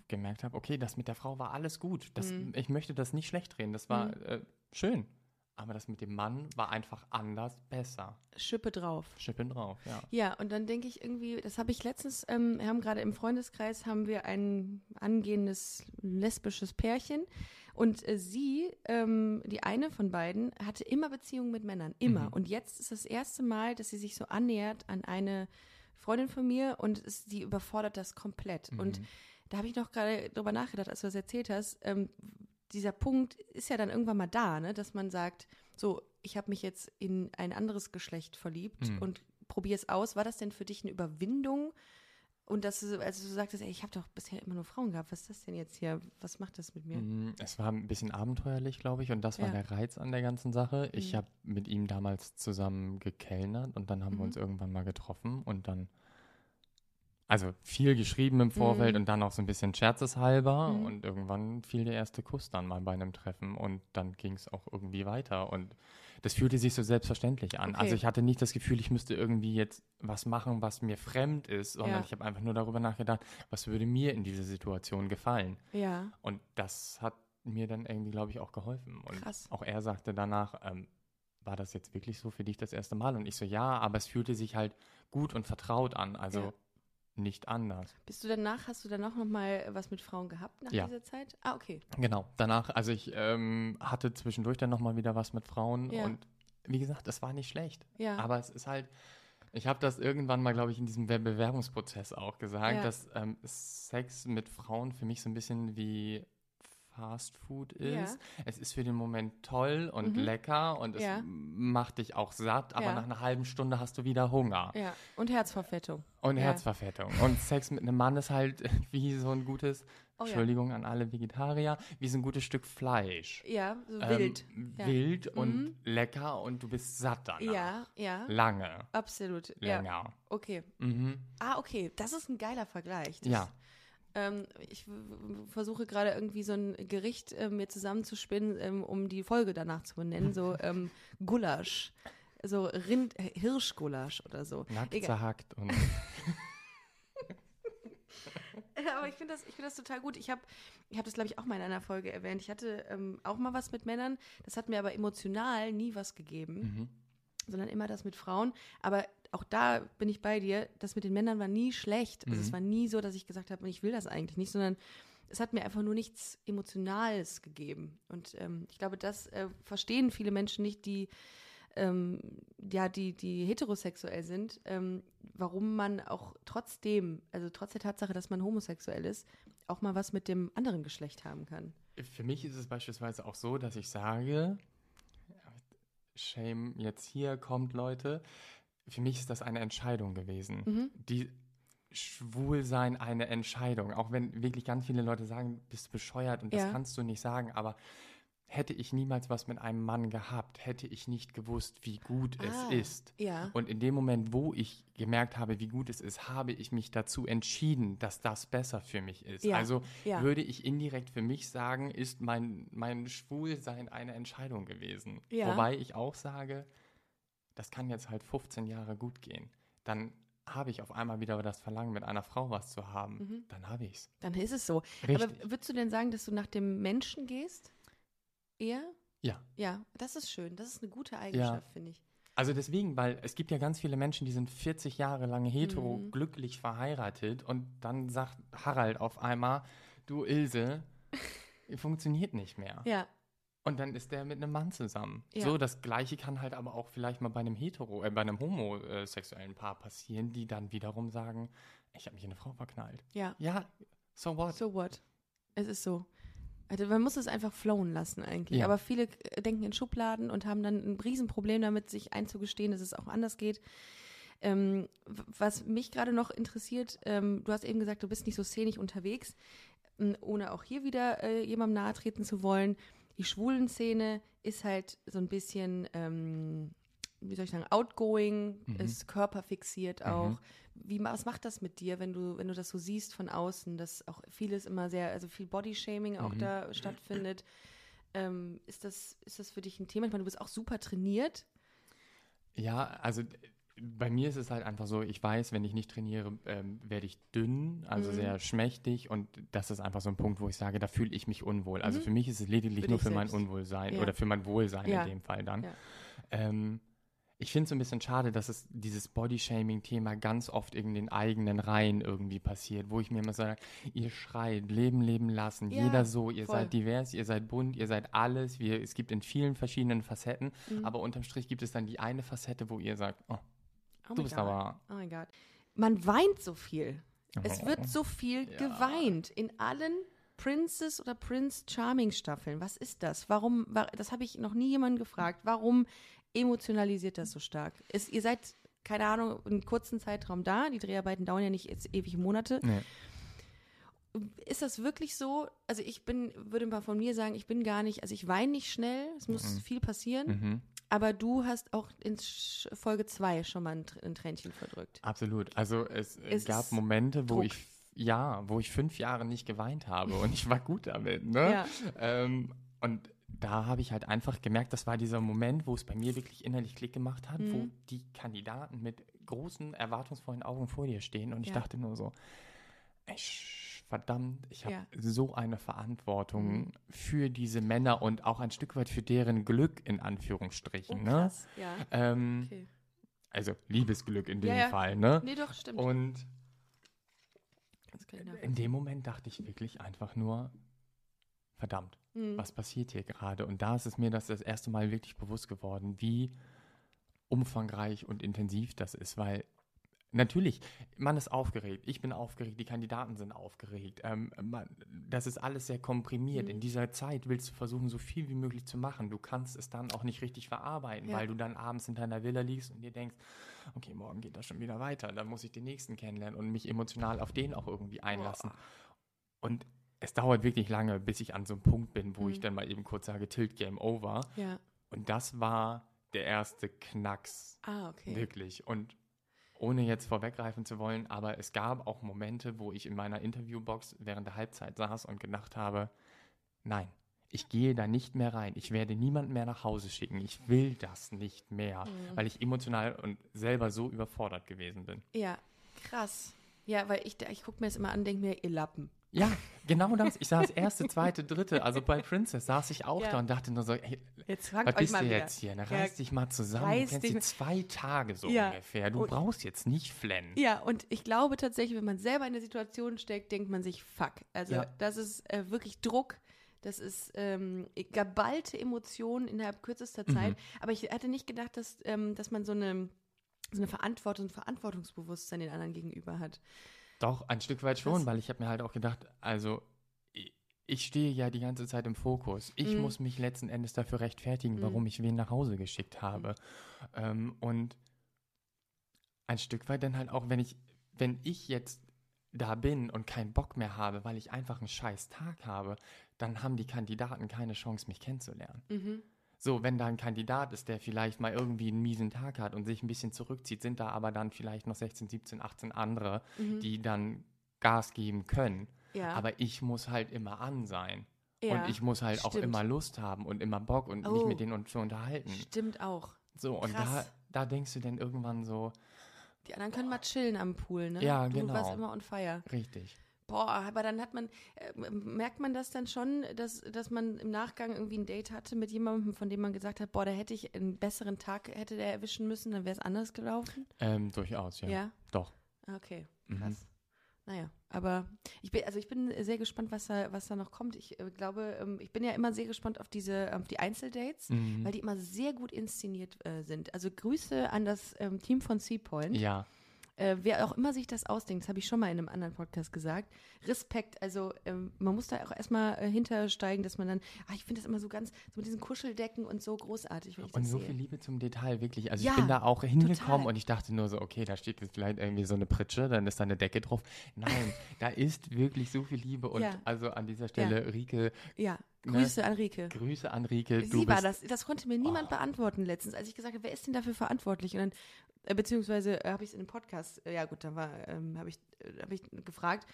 S1: gemerkt habe, okay, das mit der Frau war alles gut. Das,
S2: Mhm.
S1: Ich möchte das nicht schlecht reden. Das war
S2: Mhm.
S1: äh, schön. Aber das mit dem Mann war einfach anders, besser.
S2: Schippe drauf.
S1: Schippen drauf, ja.
S2: Ja, und dann denke ich irgendwie, das habe ich letztens, ähm, wir haben gerade im Freundeskreis, haben wir ein angehendes lesbisches Pärchen und äh, sie, ähm, die eine von beiden, hatte immer Beziehungen mit Männern, immer.
S1: Mhm.
S2: Und jetzt ist das erste Mal, dass sie sich so annähert an eine Freundin von mir und es, die überfordert das komplett. Und
S1: Mhm.
S2: da habe ich noch gerade drüber nachgedacht, als du das erzählt hast. Ähm, dieser Punkt ist ja dann irgendwann mal da, ne? dass man sagt, so, ich habe mich jetzt in ein anderes Geschlecht verliebt
S1: Mhm.
S2: und probiere es aus. War das denn für dich eine Überwindung? Und dass du, also du sagtest, ey, ich habe doch bisher immer nur Frauen gehabt. Was ist das denn jetzt hier? Was macht das mit mir?
S1: Mm, Es war ein bisschen abenteuerlich, glaube ich, und das war
S2: Ja.
S1: der Reiz an der ganzen Sache. Ich
S2: Mhm.
S1: habe mit ihm damals zusammen gekellnert und dann haben
S2: Mhm.
S1: wir uns irgendwann mal getroffen und dann, also viel geschrieben im Vorfeld
S2: Mhm.
S1: und dann auch so ein bisschen scherzeshalber
S2: Mhm.
S1: und irgendwann fiel der erste Kuss dann mal bei einem Treffen und dann ging es auch irgendwie weiter und das fühlte sich so selbstverständlich an.
S2: Okay.
S1: Also ich hatte nicht das Gefühl, ich müsste irgendwie jetzt was machen, was mir fremd ist, sondern
S2: Ja.
S1: ich habe einfach nur darüber nachgedacht, was würde mir in dieser Situation gefallen.
S2: Ja,
S1: Und das hat mir dann irgendwie, glaube ich, auch geholfen. Und
S2: Krass.
S1: auch er sagte danach, ähm, war das jetzt wirklich so für dich das erste Mal? Und ich so, ja, aber es fühlte sich halt gut und vertraut an, also
S2: Ja.
S1: Nicht anders.
S2: bist du danach, hast du danach noch mal was mit Frauen gehabt nach
S1: Ja.
S2: dieser Zeit? Ah, okay.
S1: Genau, danach, also ich ähm, hatte zwischendurch dann nochmal wieder was mit Frauen
S2: Ja.
S1: und wie gesagt, das war nicht schlecht.
S2: Ja.
S1: Aber es ist halt, ich habe das irgendwann mal, glaube ich, in diesem Be- Bewerbungsprozess auch gesagt,
S2: Ja.
S1: dass ähm, Sex mit Frauen für mich so ein bisschen wie Fast Food
S2: Ja.
S1: ist. Es ist für den Moment toll und
S2: Mhm.
S1: lecker und es
S2: Ja.
S1: macht dich auch satt, aber
S2: Ja.
S1: nach einer halben Stunde hast du wieder Hunger.
S2: Ja, und Herzverfettung.
S1: Und
S2: Ja.
S1: Herzverfettung. Und Sex mit einem Mann ist halt *laughs* wie so ein gutes,
S2: Oh ja.
S1: Entschuldigung an alle Vegetarier, wie so ein gutes Stück Fleisch.
S2: Ja, so
S1: Ähm,
S2: wild. Ja.
S1: Wild und
S2: Mhm.
S1: lecker und du bist satt danach.
S2: Ja, ja,
S1: Lange.
S2: absolut. Ja,
S1: Länger.
S2: okay.
S1: Mhm.
S2: Ah, okay, das ist ein geiler Vergleich. Das,
S1: Ja.
S2: Ähm, ich versuche gerade irgendwie so ein Gericht äh, mir zusammenzuspinnen, ähm, um die Folge danach zu benennen. So *laughs* ähm, Gulasch. So Rind, Hirschgulasch oder so.
S1: Nackt
S2: Egal.
S1: zerhackt und *laughs*
S2: aber ich finde das, ich find das total gut. Ich habe ich hab das, glaube ich, auch mal in einer Folge erwähnt. Ich hatte ähm, auch mal was mit Männern. Das hat mir aber emotional nie was gegeben,
S1: mhm.
S2: sondern immer das mit Frauen. Aber auch da bin ich bei dir. Das mit den Männern war nie schlecht. Also es
S1: Mhm.
S2: war nie so, dass ich gesagt habe, ich will das eigentlich nicht, sondern es hat mir einfach nur nichts Emotionales gegeben. Und ähm, ich glaube, das äh, verstehen viele Menschen nicht, die ähm, ja, die, die heterosexuell sind, ähm, warum man auch trotzdem, also trotz der Tatsache, dass man homosexuell ist, auch mal was mit dem anderen Geschlecht haben kann.
S1: Für mich ist es beispielsweise auch so, dass ich sage, Shame jetzt hier kommt, Leute. Für mich ist das eine Entscheidung gewesen.
S2: Mhm.
S1: Die Schwulsein eine Entscheidung. Auch wenn wirklich ganz viele Leute sagen, bist du bescheuert und das
S2: Ja.
S1: kannst du nicht sagen, aber hätte ich niemals was mit einem Mann gehabt, hätte ich nicht gewusst, wie gut
S2: Ah.
S1: es ist.
S2: Ja.
S1: Und in dem Moment, wo ich gemerkt habe, wie gut es ist, habe ich mich dazu entschieden, dass das besser für mich ist.
S2: Ja,
S1: Also
S2: ja.
S1: würde ich indirekt für mich sagen, ist mein, mein Schwulsein eine Entscheidung gewesen. Wobei ich auch sage, das kann jetzt halt 15 Jahre gut gehen. Dann habe ich auf einmal wieder das Verlangen, mit einer Frau was zu haben.
S2: Mhm.
S1: Dann habe ich es.
S2: Dann ist es so.
S1: Richtig.
S2: Aber würdest du denn sagen, dass du nach dem Menschen gehst? Eher?
S1: ja.
S2: Ja, das ist schön. Das ist eine gute Eigenschaft, finde ich.
S1: Also deswegen, weil es gibt ja ganz viele Menschen, die sind 40 Jahre lang hetero,
S2: Mhm.
S1: glücklich verheiratet und dann sagt Harald auf einmal, du Ilse, *laughs* funktioniert nicht mehr.
S2: Ja,
S1: Und dann ist der mit einem Mann zusammen.
S2: Ja.
S1: So, das Gleiche kann halt aber auch vielleicht mal bei einem hetero, äh, bei einem homosexuellen Paar passieren, die dann wiederum sagen, ich habe mich in eine Frau verknallt.
S2: ja.
S1: Ja, so what?
S2: So what? Es ist so. Also man muss es einfach flowen lassen eigentlich.
S1: Ja.
S2: Aber viele äh, denken in Schubladen und haben dann ein Riesenproblem damit, sich einzugestehen, dass es auch anders geht. Ähm, was mich gerade noch interessiert, ähm, du hast eben gesagt, du bist nicht so szenisch unterwegs, ähm, ohne auch hier wieder äh, jemandem nahe treten zu wollen. Die schwulen Szene ist halt so ein bisschen, ähm, wie soll ich sagen, outgoing,
S1: Mhm.
S2: ist körperfixiert
S1: Mhm.
S2: auch. Wie, ma- was macht das mit dir, wenn du, wenn du das so siehst von außen, dass auch vieles immer sehr, also viel Bodyshaming auch
S1: Mhm.
S2: da stattfindet? Ähm, ist, das, ist das für dich ein Thema? Ich meine, du bist auch super trainiert.
S1: Ja, also bei mir ist es halt einfach so, ich weiß, wenn ich nicht trainiere, ähm, werde ich dünn, also
S2: Mhm.
S1: sehr schmächtig und das ist einfach so ein Punkt, wo ich sage, da fühle ich mich unwohl. Also
S2: Mhm.
S1: für mich ist es lediglich
S2: Für
S1: nur für mein
S2: selbst.
S1: Unwohlsein
S2: Ja.
S1: oder für mein Wohlsein
S2: Ja.
S1: in dem Fall dann.
S2: Ja.
S1: Ähm, ich finde es so ein bisschen schade, dass es dieses Bodyshaming-Thema ganz oft in den eigenen Reihen irgendwie passiert, wo ich mir immer sage, ihr schreit, leben, leben lassen,
S2: Ja,
S1: jeder so, ihr
S2: voll.
S1: seid divers, ihr seid bunt, ihr seid alles, wir, es gibt in vielen verschiedenen Facetten,
S2: Mhm.
S1: aber unterm Strich gibt es dann die eine Facette, wo ihr sagt, oh,
S2: Oh
S1: du
S2: my
S1: bist
S2: God.
S1: aber...
S2: Oh mein Gott. Man weint so viel. Es
S1: Oh.
S2: wird so viel
S1: Ja.
S2: geweint in allen Princess oder Prince Charming Staffeln. Was ist das? Warum, wa- das habe ich noch nie jemanden gefragt. Warum emotionalisiert das so stark? Ist, ihr seid, keine Ahnung, einen kurzen Zeitraum da. Die Dreharbeiten dauern ja nicht jetzt ewig Monate.
S1: Nee.
S2: Ist das wirklich so? Also ich bin, würde mal von mir sagen, ich bin gar nicht, also ich weine nicht schnell. Es muss
S1: Mhm.
S2: viel passieren.
S1: Mhm.
S2: Aber du hast auch in Folge 2 schon mal ein, ein Tränchen verdrückt.
S1: Absolut. Also es, äh,
S2: Es
S1: gab Momente, wo
S2: Druck.
S1: ich ja, wo ich fünf Jahre nicht geweint habe und ich war gut damit. Ne?
S2: Ja.
S1: Ähm, und da habe ich halt einfach gemerkt, das war dieser Moment, wo es bei mir wirklich innerlich Klick gemacht hat, wo
S2: Mhm.
S1: die Kandidaten mit großen, erwartungsvollen Augen vor dir stehen und ich
S2: Ja.
S1: dachte nur so, ey, sch- verdammt, ich habe
S2: Ja.
S1: so eine Verantwortung
S2: Mhm.
S1: für diese Männer und auch ein Stück weit für deren Glück in Anführungsstrichen. ne?
S2: Oh, krass. Ja.
S1: Ähm,
S2: Okay.
S1: Also Liebesglück in dem
S2: Ja.
S1: Fall, ne?
S2: Nee, doch, stimmt.
S1: Und in dem Moment dachte ich wirklich einfach nur, verdammt,
S2: Mhm.
S1: was passiert hier gerade? Und da ist es mir das, das erste Mal wirklich bewusst geworden, wie umfangreich und intensiv das ist, weil Natürlich, man ist aufgeregt. Ich bin aufgeregt, die Kandidaten sind aufgeregt. Ähm, man, das ist alles sehr komprimiert.
S2: Mhm.
S1: In dieser Zeit willst du versuchen, so viel wie möglich zu machen. Du kannst es dann auch nicht richtig verarbeiten,
S2: Ja.
S1: weil du dann abends in deiner Villa liegst und dir denkst, okay, morgen geht das schon wieder weiter. Dann muss ich den nächsten kennenlernen und mich emotional auf den auch irgendwie einlassen. Und es dauert wirklich lange, bis ich an so einem Punkt bin, wo ich
S2: Mhm.
S1: dann mal eben kurz sage, Tilt Game Over.
S2: Ja.
S1: Und das war der erste Knacks
S2: Ah, okay.
S1: Wirklich. Und ohne jetzt vorweggreifen zu wollen, aber es gab auch Momente, wo ich in meiner Interviewbox während der Halbzeit saß und gedacht habe, nein, ich gehe da nicht mehr rein. Ich werde niemanden mehr nach Hause schicken. Ich will das nicht mehr,
S2: Mhm.
S1: weil ich emotional und selber so überfordert gewesen bin.
S2: Ja, krass. Ja, weil ich, ich gucke mir das immer an und denke mir, ihr Lappen.
S1: Ja, genau das. Ich saß *laughs* erste, zweite, dritte, also bei Princess saß ich auch
S2: Ja.
S1: da und dachte nur so, ey,
S2: Jetzt
S1: was bist du
S2: wieder.
S1: jetzt hier?
S2: Ja,
S1: Reiß dich mal zusammen.
S2: reiß
S1: du kennst die zwei Tage so
S2: Ja.
S1: ungefähr. Du
S2: Und-
S1: brauchst jetzt nicht flennen.
S2: Ja, und ich glaube tatsächlich, wenn man selber in der Situation steckt, denkt man sich, fuck. Also
S1: Ja.
S2: das ist äh, wirklich Druck. Das ist ähm, geballte Emotionen innerhalb kürzester
S1: Mhm.
S2: Zeit. Aber ich hatte nicht gedacht, dass, ähm, dass man so eine, so eine Verantwortung, ein Verantwortungsbewusstsein den anderen gegenüber hat.
S1: Doch, ein Stück weit schon,
S2: Krass.
S1: weil ich habe mir halt auch gedacht, also ich, stehe ja die ganze Zeit im Fokus. Ich
S2: Mhm.
S1: muss mich letzten Endes dafür rechtfertigen, warum ich wen nach Hause geschickt habe. Ähm, und ein Stück weit dann halt auch, wenn ich, wenn ich jetzt da bin und keinen Bock mehr habe, weil ich einfach einen scheiß Tag habe, dann haben die Kandidaten keine Chance, mich kennenzulernen. So, wenn da ein Kandidat ist, der vielleicht mal irgendwie einen miesen Tag hat und sich ein bisschen zurückzieht, sind da aber dann vielleicht noch 16, 17, 18 andere,
S2: Mhm.
S1: die dann Gas geben können.
S2: Ja.
S1: Aber ich muss halt immer an sein.
S2: ja,
S1: und ich muss halt auch
S2: stimmt.
S1: immer Lust haben und immer Bock und mich
S2: Oh.
S1: mit denen und zu unterhalten.
S2: Stimmt auch.
S1: So, und da,
S2: Krass.
S1: da denkst du dann irgendwann so,
S2: Die anderen können mal chillen am Pool, ne?
S1: Ja,
S2: du
S1: genau.
S2: warst immer on fire.
S1: richtig.
S2: Boah, aber dann hat man, äh, merkt man das dann schon, dass, dass man im Nachgang irgendwie ein Date hatte mit jemandem, von dem man gesagt hat, boah, da hätte ich einen besseren Tag, hätte der erwischen müssen, dann wäre es anders gelaufen?
S1: Ähm, durchaus, ja.
S2: Ja.
S1: Doch.
S2: Okay,
S1: Mhm.
S2: krass. Naja, aber ich bin, also ich bin sehr gespannt, was da, was da noch kommt. Ich äh, glaube, ähm, ich bin ja immer sehr gespannt auf diese, auf die Einzeldates,
S1: Mhm.
S2: weil die immer sehr gut inszeniert äh, sind. Also Grüße an das ähm, Team von Seapoint.
S1: Ja,
S2: Äh, wer auch immer sich das ausdenkt, das habe ich schon mal in einem anderen Podcast gesagt. Respekt, also ähm, man muss da auch erstmal äh, hintersteigen, dass man dann, ah, ich finde das immer so ganz, so mit diesen Kuscheldecken und so großartig,
S1: und so
S2: sehe.
S1: viel Liebe zum Detail, wirklich. Also
S2: Ja,
S1: ich bin da auch hingekommen
S2: total.
S1: und ich dachte nur so, okay, da steht jetzt vielleicht irgendwie so eine Pritsche, dann ist da eine Decke drauf. Nein, *laughs* da ist wirklich so viel Liebe und
S2: Ja.
S1: also an dieser Stelle, Rike,
S2: Ja? Grüße an Rike.
S1: Grüße an Rike.
S2: Sie war das, das konnte mir niemand
S1: Oh.
S2: beantworten letztens, als ich gesagt habe, wer ist denn dafür verantwortlich? Und dann, äh, beziehungsweise äh, habe ich es in einem Podcast, äh, ja gut, da war, ähm, habe ich, hab ich gefragt,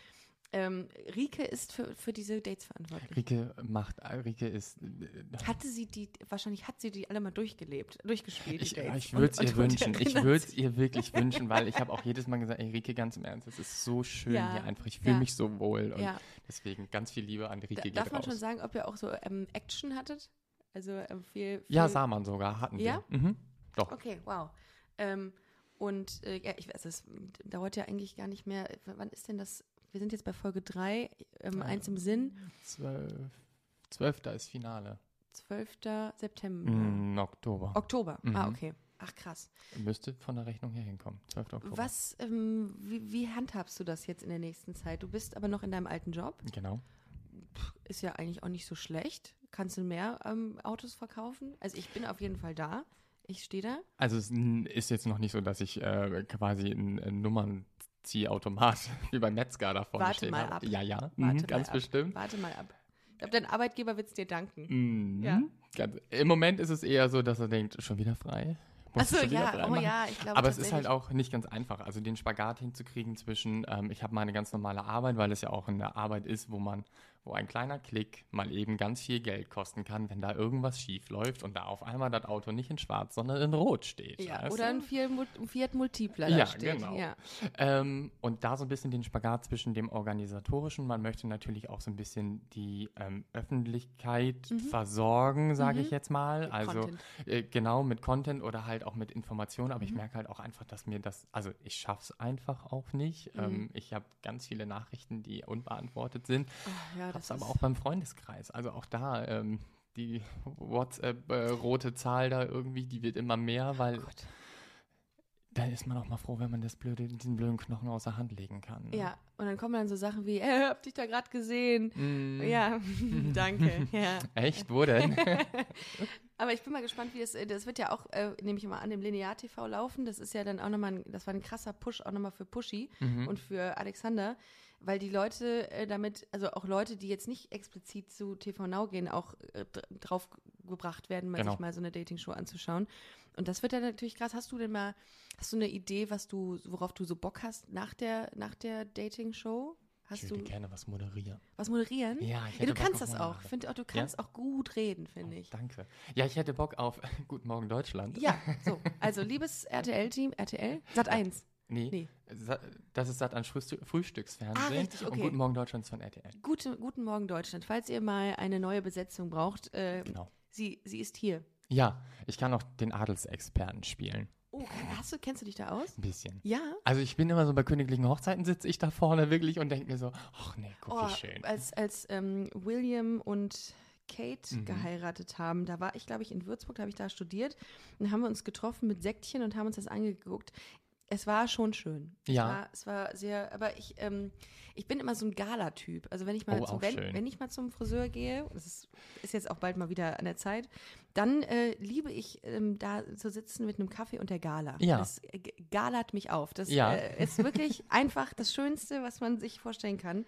S2: ähm, Rike ist für, für diese Dates verantwortlich.
S1: Rike macht, Rike ist,
S2: Hatte sie die, wahrscheinlich hat sie die alle mal durchgelebt, durchgespielt,
S1: ich,
S2: Dates.
S1: ich würde es ihr wünschen. *laughs* Ich würde es ihr wirklich *laughs* wünschen, weil ich habe auch jedes Mal gesagt, ey Rike, ganz im Ernst, es ist so schön
S2: Ja,
S1: hier einfach. Ich fühle
S2: ja.
S1: mich so wohl und
S2: Ja.
S1: deswegen ganz viel Liebe an Rike
S2: Da, darf man
S1: raus.
S2: schon sagen, ob ihr auch so ähm, Action hattet? Also ähm, viel, viel
S1: ja, sah man sogar, hatten
S2: Ja?
S1: wir. Mhm. Doch.
S2: Okay, wow. Ähm, und äh, ja, ich weiß, es dauert ja eigentlich gar nicht mehr. Wann ist denn das? Wir sind jetzt bei Folge 3, ähm,
S1: Ja.
S2: eins im Sinn,
S1: Zwölf, Zwölfter ist Finale.
S2: 12. September.
S1: Mm, Oktober.
S2: Oktober. Ah,
S1: Mhm.
S2: okay. Ach, krass.
S1: Müsste von der Rechnung her hinkommen. 12. Oktober.
S2: Was, ähm, wie, wie handhabst du das jetzt in der nächsten Zeit? Du bist aber noch in deinem alten Job.
S1: Genau.
S2: Ist ja eigentlich auch nicht so schlecht. Kannst du mehr ähm, Autos verkaufen? Also ich bin auf jeden Fall da. Ich stehe da.
S1: Also es ist jetzt noch nicht so, dass ich äh, quasi ein, ein Nummernziehautomat *laughs* wie beim Metzger da vorne
S2: Warte
S1: stehen
S2: mal
S1: habe.
S2: ab.
S1: Ja, ja,
S2: Warte
S1: mhm, ganz
S2: ab.
S1: bestimmt.
S2: Warte mal ab. Ich glaube, dein Arbeitgeber wird es dir danken.
S1: Mhm.
S2: Ja.
S1: Ganz, Im Moment ist es eher so, dass er denkt, schon wieder frei.
S2: Achso, ja, oh ja, ich glaube
S1: Aber es ist halt auch nicht ganz einfach, also den Spagat hinzukriegen zwischen, ähm, ich habe meine ganz normale Arbeit, weil es ja auch eine Arbeit ist, wo man, wo ein kleiner Klick mal eben ganz viel Geld kosten kann, wenn da irgendwas schief läuft und da auf einmal das Auto nicht in schwarz, sondern in rot steht.
S2: Ja,
S1: weißt
S2: oder
S1: du?
S2: ein Fiat, Multipler
S1: Ja,
S2: steht.
S1: genau.
S2: Ja.
S1: Ähm, und da so ein bisschen den Spagat zwischen dem Organisatorischen, man möchte natürlich auch so ein bisschen die ähm, Öffentlichkeit versorgen, sage
S2: Mhm.
S1: ich jetzt mal. Also
S2: Content.
S1: äh, genau mit Content oder halt auch mit Informationen, aber ich
S2: Mhm.
S1: merke halt auch einfach, dass mir das, also ich schaffe es einfach auch nicht.
S2: Mhm.
S1: Ähm, ich habe ganz viele Nachrichten, die unbeantwortet sind,
S2: Oh, ja,
S1: das
S2: das
S1: aber auch beim Freundeskreis. Also auch da ähm, die WhatsApp-rote Zahl da irgendwie, die wird immer mehr, weil
S2: Gott.
S1: Da ist man auch mal froh, wenn man das blöde, diesen blöden Knochen aus der Hand legen kann. ne?
S2: Ja, und dann kommen dann so Sachen wie, äh, hab dich da gerade gesehen.
S1: Mm.
S2: Ja, *laughs* danke. *laughs* Ja.
S1: Echt? Wo denn? *laughs*
S2: Aber ich bin mal gespannt, wie es, äh, das wird ja auch, äh, nehme ich mal an, dem Linear TV laufen. Das ist ja dann auch nochmal, ein, das war ein krasser Push auch nochmal für Pushy
S1: Mhm.
S2: und für Alexander, weil die Leute äh, damit, also auch Leute, die jetzt nicht explizit zu TV Now gehen, auch äh, dr- drauf gebracht werden, mal
S1: Genau.
S2: sich mal so eine Dating-Show anzuschauen. Und das wird dann natürlich krass. Hast du denn mal, hast du eine Idee, was du, worauf du so Bock hast nach der, nach der Dating-Show? Hast
S1: ich
S2: du
S1: würde gerne was moderieren.
S2: was moderieren?
S1: Ja, ich
S2: Ja,
S1: hätte
S2: du
S1: Bock
S2: kannst
S1: auf
S2: das auch. Finde auch, du kannst auch gut reden, finde ich.
S1: Danke. Ja, ich hätte Bock auf *laughs* Guten Morgen Deutschland.
S2: Ja, *laughs* so. Also, liebes RTL-Team, RTL, Sat 1.
S1: Nee,
S2: Nee.
S1: Das ist Sat an Frühstück, Frühstücksfernsehen.
S2: Ah, richtig, okay.
S1: Und Guten Morgen Deutschland ist von RTL.
S2: Gute, guten Morgen, Deutschland. Falls ihr mal eine neue Besetzung braucht, äh,
S1: Genau.
S2: sie, sie ist hier.
S1: Ja, ich kann auch den Adelsexperten spielen.
S2: Oh, hast du, kennst du dich da aus?
S1: Ein bisschen.
S2: Ja.
S1: Also ich bin immer so bei königlichen Hochzeiten sitze ich da vorne wirklich und denke mir so, ach nee, guck
S2: Oh,
S1: wie schön.
S2: als als ähm, William und Kate
S1: Mhm.
S2: geheiratet haben, da war ich, glaube ich, in Würzburg, da habe ich da studiert. Und haben wir uns getroffen mit Säckchen und haben uns das angeguckt. Es war schon schön.
S1: Ja.
S2: Es war, es war sehr, aber ich, ähm, ich bin immer so ein Gala-Typ. Also wenn ich mal
S1: Oh,
S2: zum, wenn, wenn ich mal zum Friseur gehe, das ist, ist jetzt auch bald mal wieder an der Zeit, dann äh, liebe ich ähm, da zu sitzen mit einem Kaffee und der Gala.
S1: Ja.
S2: Das äh, galert mich auf. Das
S1: Ja.
S2: äh, ist wirklich *laughs* einfach das Schönste, was man sich vorstellen kann.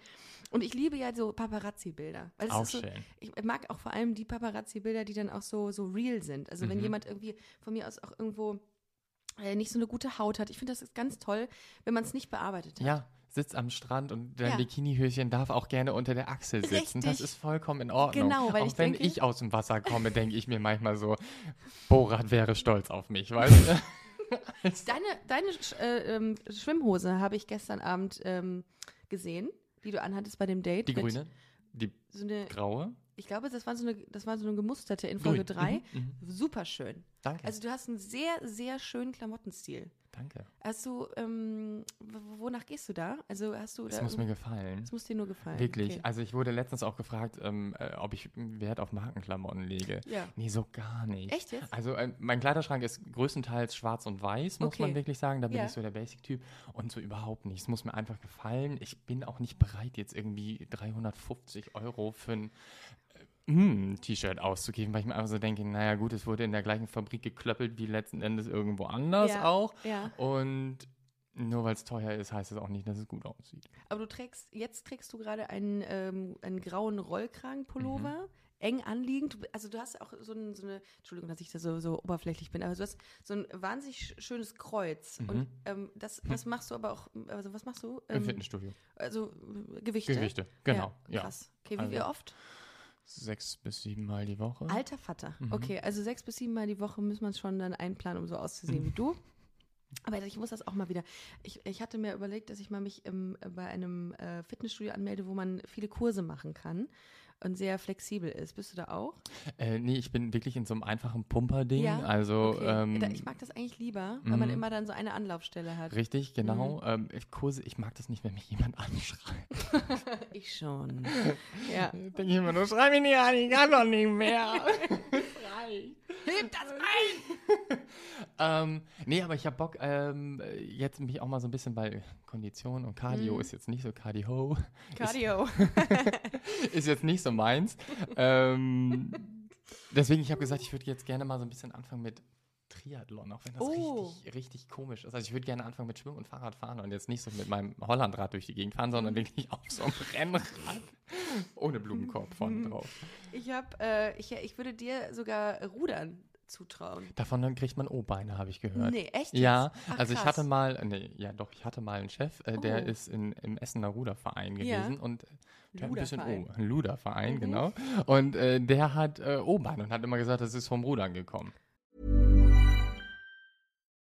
S2: Und ich liebe ja so Paparazzi-Bilder.
S1: Auch
S2: so,
S1: schön.
S2: ich mag auch vor allem die Paparazzi-Bilder, die dann auch so, so real sind. Also wenn
S1: Mhm.
S2: jemand irgendwie von mir aus auch irgendwo nicht so eine gute Haut hat. Ich finde, das ist ganz toll, wenn man es nicht bearbeitet hat.
S1: Ja, sitzt am Strand und dein
S2: Ja.
S1: Bikinihöschen darf auch gerne unter der Achsel sitzen. Das
S2: Richtig.
S1: ist vollkommen in Ordnung.
S2: Genau, weil
S1: auch
S2: ich
S1: wenn
S2: denke-
S1: ich aus dem Wasser komme, denke ich mir manchmal so, Borat wäre stolz auf mich, weißt du? *laughs*
S2: Deine, deine Sch äh, ähm, Schwimmhose habe ich gestern Abend ähm, gesehen, die du anhattest bei dem Date.
S1: Die grüne, die
S2: So eine,
S1: graue.
S2: Ich glaube, das war so eine, das war so eine gemusterte in Folge
S1: Grün.
S2: 3.
S1: Mhm, mhm.
S2: Super schön.
S1: Danke.
S2: Also du hast einen sehr, sehr schönen Klamottenstil.
S1: Danke.
S2: Hast du, ähm, wonach gehst du da? Also hast du
S1: Das
S2: da
S1: muss mir gefallen.
S2: das muss dir nur gefallen.
S1: Wirklich.
S2: Okay.
S1: Also ich wurde letztens auch gefragt, ähm, äh, ob ich Wert auf Markenklamotten lege.
S2: Ja.
S1: Nee, so gar nicht.
S2: Echt jetzt?
S1: Also äh, mein Kleiderschrank ist größtenteils schwarz und weiß, muss
S2: Okay.
S1: man wirklich sagen. Da bin
S2: Ja.
S1: ich so der Basic-Typ. Und so überhaupt nicht. Es muss mir einfach gefallen. Ich bin auch nicht bereit, jetzt irgendwie 350 Euro für ein T-Shirt auszugeben, weil ich mir einfach so denke, naja gut, es wurde in der gleichen Fabrik geklöppelt wie letzten Endes irgendwo anders
S2: Ja.
S1: auch.
S2: Ja.
S1: Und nur weil es teuer ist, heißt es auch nicht, dass es gut aussieht.
S2: Aber du trägst, jetzt trägst du gerade einen, ähm, einen grauen Rollkragenpullover,
S1: Mhm.
S2: eng anliegend. Also du hast auch so, ein, so eine, Entschuldigung, dass ich da so, so oberflächlich bin, aber du hast so ein wahnsinnig sch- schönes Kreuz.
S1: Mhm.
S2: Und ähm, das, das machst du aber auch, also was machst du?
S1: Im
S2: Ähm,
S1: Fitnessstudio.
S2: Also äh, Gewichte.
S1: Gerichte, genau. Ja.
S2: Krass. Okay, wie,
S1: Also-
S2: wie oft?
S1: Sechs bis sieben Mal die Woche.
S2: Alter Vater.
S1: Mhm.
S2: Okay, also sechs bis sieben Mal die Woche muss man schon dann einplanen, um so auszusehen wie du. Aber ich muss das auch mal wieder. Ich, ich hatte mir überlegt, dass ich mal mich ähm, bei einem äh, Fitnessstudio anmelde, wo man viele Kurse machen kann und sehr flexibel ist. Bist du da auch?
S1: Äh, nee, ich bin wirklich in so einem einfachen Pumperding.
S2: Ja?
S1: Also
S2: Okay.
S1: ähm,
S2: ich mag das eigentlich lieber, weil man
S1: mhm.
S2: immer dann so eine Anlaufstelle hat.
S1: richtig, genau.
S2: Mhm.
S1: Ähm, ich Kurse, ich mag das nicht, wenn mich jemand *laughs* anschreit. *laughs*
S2: Ich schon. *laughs* ja.
S1: Denke ich immer nur, schrei mich nicht an, ich kann doch nicht mehr.
S2: Heb das ein!
S1: Ähm, nee, aber ich habe Bock, ähm, jetzt mich auch mal so ein bisschen bei Kondition und Cardio
S2: Mhm.
S1: ist jetzt nicht so Cardio, *laughs*
S2: Cardio. *laughs*
S1: ist jetzt nicht so meins. ähm, deswegen, ich habe gesagt, ich würde jetzt gerne mal so ein bisschen anfangen mit Triathlon, auch wenn das
S2: Oh.
S1: richtig, richtig komisch ist. Also ich würde gerne anfangen mit Schwimmen und Fahrrad fahren und jetzt nicht so mit meinem Hollandrad durch die Gegend fahren, sondern
S2: Mhm.
S1: wirklich auf so einem *laughs* Rennrad ohne Blumenkorb vorne
S2: Mhm.
S1: drauf.
S2: Ich, hab, äh, ich, ich würde dir sogar Rudern zutrauen.
S1: Davon dann kriegt man O-Beine, habe ich gehört.
S2: Nee, echt?
S1: Ja?
S2: Ach,
S1: also ich
S2: krass.
S1: hatte mal, nee, ja doch, ich hatte mal einen Chef, äh, der
S2: Oh.
S1: ist in, im Essener Ruderverein
S2: Ja.
S1: gewesen und der hat ein bisschen. O, ein Luderverein,
S2: Mhm.
S1: genau. Und äh, der hat äh, O-Beine und hat immer gesagt, das ist vom Rudern gekommen.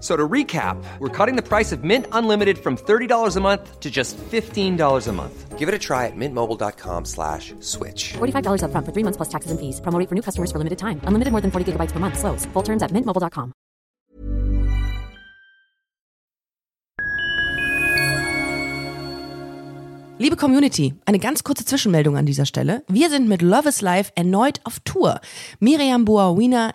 S4: So to recap, we're cutting the price of Mint Unlimited from $30 a month to just $15 a month. Give it a try at mintmobile.com slash switch.
S5: $45 up front for three months plus taxes and fees. Promoting for new customers for limited time. Unlimited more than 40 gigabytes per month. Slows. Full terms at mintmobile.com.
S2: Liebe Community, eine ganz kurze Zwischenmeldung an dieser Stelle. Wir sind mit Love is Life erneut auf Tour. Miriam Boawina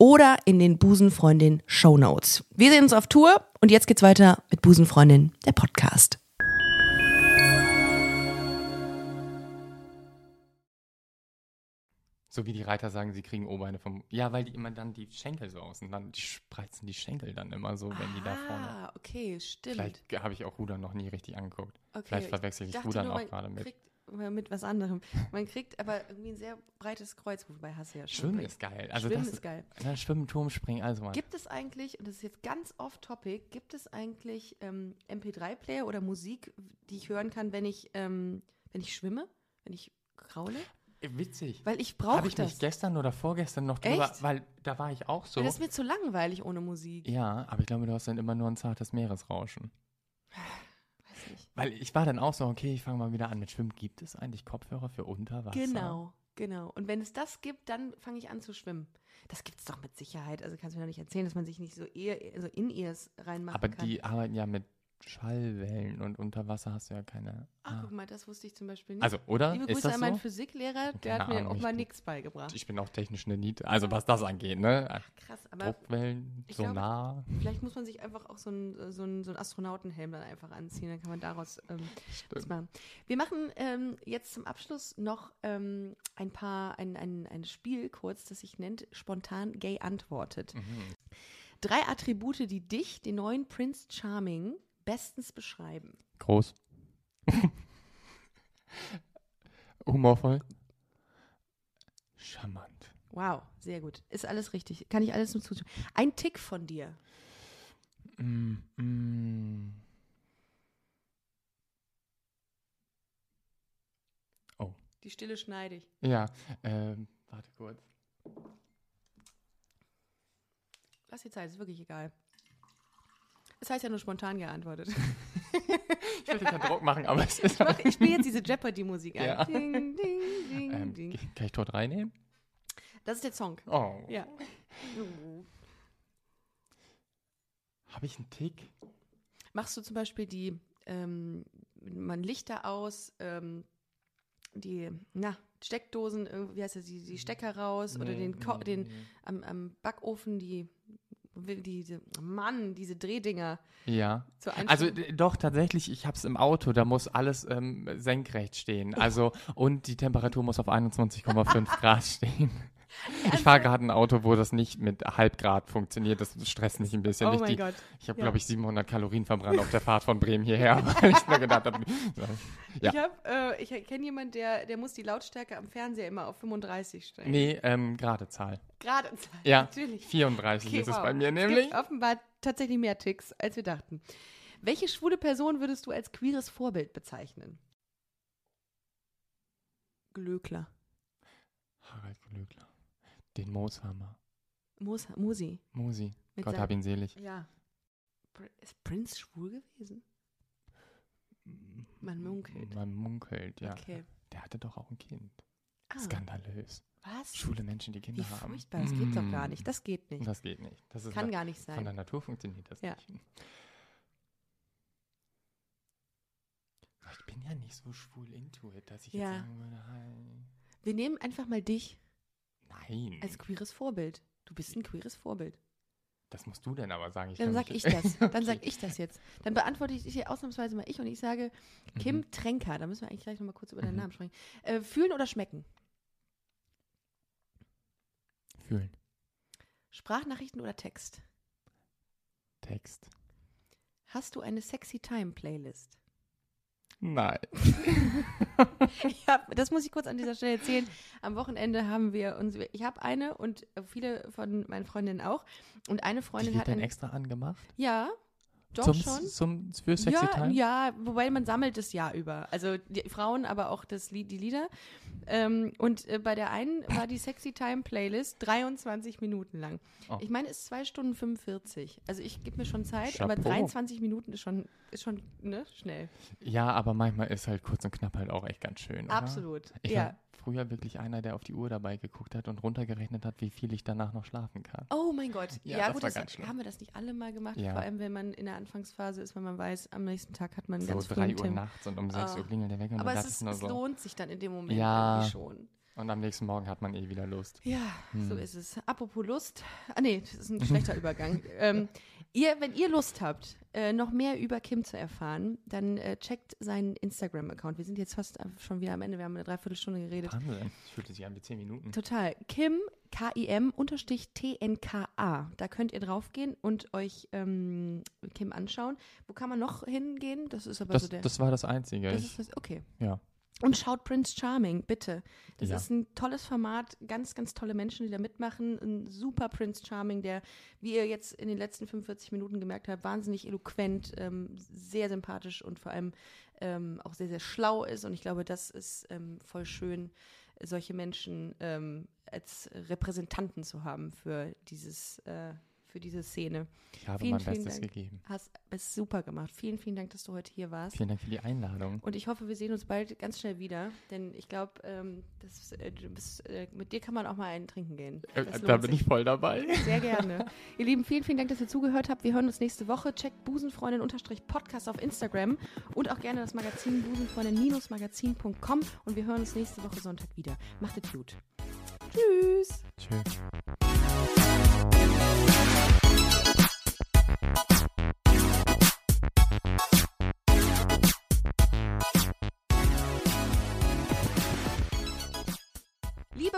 S2: oder in den Busenfreundin Show Notes. Wir sehen uns auf Tour und jetzt geht's weiter mit Busenfreundin, der Podcast.
S1: So wie die Reiter sagen, sie kriegen Oberbeine vom. Ja, weil die immer dann die Schenkel so außen, dann die spreizen die Schenkel dann immer so, wenn die da vorne.
S2: Ah, okay, stimmt.
S1: Vielleicht habe ich auch Rudern noch nie richtig angeguckt.
S2: Okay,
S1: Vielleicht verwechsel ich
S2: dachte
S1: Rudern auch gerade mit.
S2: Kriegt, mit was anderem. Man kriegt aber irgendwie ein sehr breites Kreuz, wobei hast du ja schon.
S1: Schwimmen ist geil. Also
S2: Schwimmen
S1: das,
S2: ist geil.
S1: Na, Schwimmen, Turm, Springen, also mal.
S2: Gibt es eigentlich, und das ist jetzt ganz off-topic, gibt es eigentlich ähm, MP3-Player oder Musik, die ich hören kann, wenn ich, ähm, wenn ich schwimme, wenn ich kraule?
S1: Äh, Witzig.
S2: Weil ich
S1: Habe
S2: brauche
S1: ich
S2: das.
S1: mich gestern oder vorgestern noch drüber,
S2: Echt?
S1: weil da war ich auch so.
S2: Weil das ist mir zu langweilig ohne Musik.
S1: Ja, aber ich glaube, du hast dann immer nur ein zartes Meeresrauschen. *sighs*
S2: Nicht.
S1: Weil ich war dann auch so, okay, ich fange mal wieder an mit Schwimmen. Gibt es eigentlich Kopfhörer für Unterwasser?
S2: Genau, genau. Und wenn es das gibt, dann fange ich an zu schwimmen. Das gibt es doch mit Sicherheit. Also kannst du mir doch nicht erzählen, dass man sich nicht so eher so in ears reinmachen
S1: Aber
S2: kann.
S1: die arbeiten ja mit Schallwellen und unter Wasser hast du ja keine.
S2: Ach,
S1: Ah.
S2: guck mal, das wusste ich zum Beispiel nicht.
S1: Also, oder?
S2: Liebe
S1: Ist
S2: Grüße
S1: das
S2: an meinen
S1: so?
S2: Physiklehrer, der
S1: Keine
S2: hat mir
S1: Ahnung,
S2: auch
S1: ich
S2: mal
S1: bin-
S2: nichts beigebracht.
S1: Ich bin auch technisch eine Niete. Also, was das angeht, ne?
S2: Krass, aber
S1: Druckwellen, Sonar.
S2: vielleicht muss man sich einfach auch so einen so einen- so einen Astronautenhelm dann einfach anziehen, dann kann man daraus ähm, was machen. Wir machen ähm, jetzt zum Abschluss noch ähm, ein paar, ein, ein, ein Spiel kurz, das sich nennt Spontan Gay Antwortet.
S1: Mhm.
S2: Drei Attribute, die dich, den neuen Prince Charming, bestens beschreiben.
S1: Groß. *laughs* Humorvoll. Charmant.
S2: Wow, sehr gut. Ist alles richtig. Kann ich alles nur zustimmen. Ein Tick von dir.
S1: Mm, mm.
S2: Die Stille schneide ich.
S1: Ja, ähm, warte kurz.
S2: Lass die Zeit, ist wirklich egal. Es heißt ja nur spontan geantwortet.
S1: Ich wollte keinen Druck machen, aber es ist.
S2: Ich, mach- ich spiele jetzt diese Jeopardy-Musik ein.
S1: Ja.
S2: Ding, ding, ding,
S1: Ähm,
S2: ding.
S1: kann ich Tor 3 nehmen?
S2: Das ist der Song.
S1: Oh.
S2: Ja.
S1: Habe ich einen Tick?
S2: Machst du zum Beispiel die, ähm, man Lichter aus, ähm, die, na, Steckdosen, wie heißt das, die, die Stecker raus oder
S1: Nee,
S2: den, Ko
S1: nee,
S2: den
S1: nee.
S2: am, am Backofen die, diese, Mann, diese Drehdinger.
S1: Ja. Also doch, tatsächlich, ich habe es im Auto, da muss alles ähm, senkrecht stehen. Also, und die Temperatur muss auf 21,5 *laughs* Grad stehen. Ich fahre gerade ein Auto, wo das nicht mit Halbgrad funktioniert. Das stresst mich ein bisschen.
S2: Oh
S1: nicht
S2: mein
S1: die,
S2: Gott.
S1: Ich habe,
S2: Ja.
S1: glaube ich, 700 Kalorien verbrannt auf der Fahrt von Bremen hierher, *laughs* weil ich mir gedacht habe, ja.
S2: Ich, hab, äh, ich kenne jemanden, der, der muss die Lautstärke am Fernseher immer auf 35 stellen.
S1: nee, ähm, gerade Zahl.
S2: Gerade.
S1: Ja,
S2: Natürlich.
S1: 34
S2: Okay,
S1: ist es
S2: wow.
S1: bei mir
S2: Es
S1: nämlich.
S2: gibt offenbar tatsächlich mehr Ticks, als wir dachten. Welche schwule Person würdest du als queeres Vorbild bezeichnen? Glöckler.
S1: Harald Glöckler. Den Mooshammer.
S2: Mus Musi.
S1: Musi.
S2: Mit
S1: Gott hab ihn selig.
S2: Ja. Ist Prince schwul gewesen? Man munkelt.
S1: Man munkelt, ja.
S2: Okay.
S1: Der hatte doch auch ein Kind.
S2: Ah,
S1: Skandalös.
S2: was?
S1: Schwule Menschen, die
S2: Wie
S1: Kinder haben.
S2: furchtbar. Das geht doch
S1: Mm.
S2: gar nicht. Das geht nicht.
S1: Das geht nicht. Das
S2: Kann
S1: wa-
S2: gar nicht
S1: Von
S2: sein.
S1: der Natur funktioniert das
S2: Ja.
S1: nicht. Ich bin ja nicht so schwul into it, dass ich
S2: Ja.
S1: jetzt sagen würde, hi.
S2: Wir nehmen einfach mal dich
S1: Nein.
S2: als queeres Vorbild. Du bist ein queeres Vorbild.
S1: das musst du denn aber sagen. Ich
S2: Dann sag ich das. *laughs* Dann
S1: Okay.
S2: sag ich das jetzt. Dann beantworte ich hier ausnahmsweise mal ich und ich sage Kim
S1: Mhm.
S2: Tränker. Da müssen wir eigentlich gleich nochmal kurz über deinen
S1: Mhm.
S2: Namen sprechen. Äh, fühlen oder schmecken?
S1: Fühlen.
S2: Sprachnachrichten oder Text?
S1: Text.
S2: Hast du eine Sexy Time Playlist?
S1: Nein. *laughs*
S2: Hab, das muss ich kurz an dieser Stelle erzählen. Am Wochenende haben wir uns, ich habe eine und viele von meinen Freundinnen auch. Und eine
S1: Die
S2: Freundin
S1: wird
S2: hat
S1: dann
S2: eine,
S1: extra angemacht?
S2: ja, Doch
S1: zum,
S2: schon.
S1: Zum, für Sexy
S2: ja,
S1: Time?
S2: ja, wobei man sammelt das Jahr über. Also die Frauen, aber auch das Lied, die Lieder. Ähm, und äh, bei der einen war die Sexy Time Playlist 23 Minuten lang.
S1: Oh.
S2: Ich meine, es ist 2 Stunden 45. Also ich gebe mir schon Zeit, aber
S1: Chapeau.
S2: 23 Minuten ist schon, ist schon ne, schnell.
S1: Ja, aber manchmal ist halt kurz und knapp halt auch echt ganz schön. Oder?
S2: Absolut.
S1: Ich
S2: ja.
S1: war früher wirklich einer, der auf die Uhr dabei geguckt hat und runtergerechnet hat, wie viel ich danach noch schlafen kann.
S2: Oh mein Gott.
S1: Ja,
S2: Ja,
S1: das
S2: gut,
S1: war
S2: das haben wir das nicht alle mal gemacht.
S1: Ja.
S2: Vor allem, wenn man in der Anfangsphase ist, wenn man weiß, am nächsten Tag hat man
S1: So
S2: ganz
S1: 3
S2: frühen
S1: Uhr nachts und um 6
S2: Ah.
S1: Uhr klingelt der weg und
S2: Aber es, ist,
S1: nur
S2: es
S1: so.
S2: lohnt sich dann in dem Moment
S1: Ja.
S2: irgendwie schon.
S1: Und am nächsten Morgen hat man eh wieder Lust.
S2: Ja, so
S1: Hm.
S2: ist es. Apropos Lust. Ah nee, das ist ein schlechter *laughs* Übergang. Ähm, ihr, wenn ihr Lust habt, äh, noch mehr über Kim zu erfahren, dann äh, checkt seinen Instagram-Account. Wir sind jetzt fast schon wieder am Ende. Wir haben eine Dreiviertelstunde geredet.
S1: Wahnsinn. Das fühlte sich an wie 10 Minuten.
S2: Total. Kim, K-I-M, unterstrich T-N-K-A. Da könnt ihr draufgehen und euch ähm, Kim anschauen. Wo kann man noch hingehen? Das ist aber
S1: Das,
S2: so der.
S1: das war das Einzige.
S2: das
S1: Ich,
S2: ist das, okay.
S1: ja.
S2: Und schaut Prince Charming, bitte. Das
S1: Ja.
S2: ist ein tolles Format, ganz, ganz tolle Menschen, die da mitmachen. Ein super Prince Charming, der, wie ihr jetzt in den letzten 45 Minuten gemerkt habt, wahnsinnig eloquent, ähm, sehr sympathisch und vor allem ähm, auch sehr, sehr schlau ist. Und ich glaube, das ist ähm, voll schön, solche Menschen ähm, als Repräsentanten zu haben für dieses, äh, für diese Szene.
S1: Ich habe
S2: Vielen,
S1: mein
S2: vielen
S1: Bestes
S2: Dank.
S1: gegeben.
S2: Hast es super gemacht. Vielen, vielen Dank, dass du heute hier warst.
S1: Vielen Dank für die Einladung.
S2: Und ich hoffe, wir sehen uns bald ganz schnell wieder, denn ich glaube, ähm, das, äh, du bist, äh, mit dir kann man auch mal einen trinken gehen.
S1: Äh, da bin
S2: sich.
S1: ich voll dabei.
S2: Sehr gerne. ihr Lieben, vielen, vielen Dank, dass ihr zugehört habt. Wir hören uns nächste Woche. Checkt Busenfreundin-Podcast auf Instagram und auch gerne das Magazin busenfreundin-magazin.com und wir hören uns nächste Woche Sonntag wieder. Macht es gut. Tschüss.
S1: Tschüss.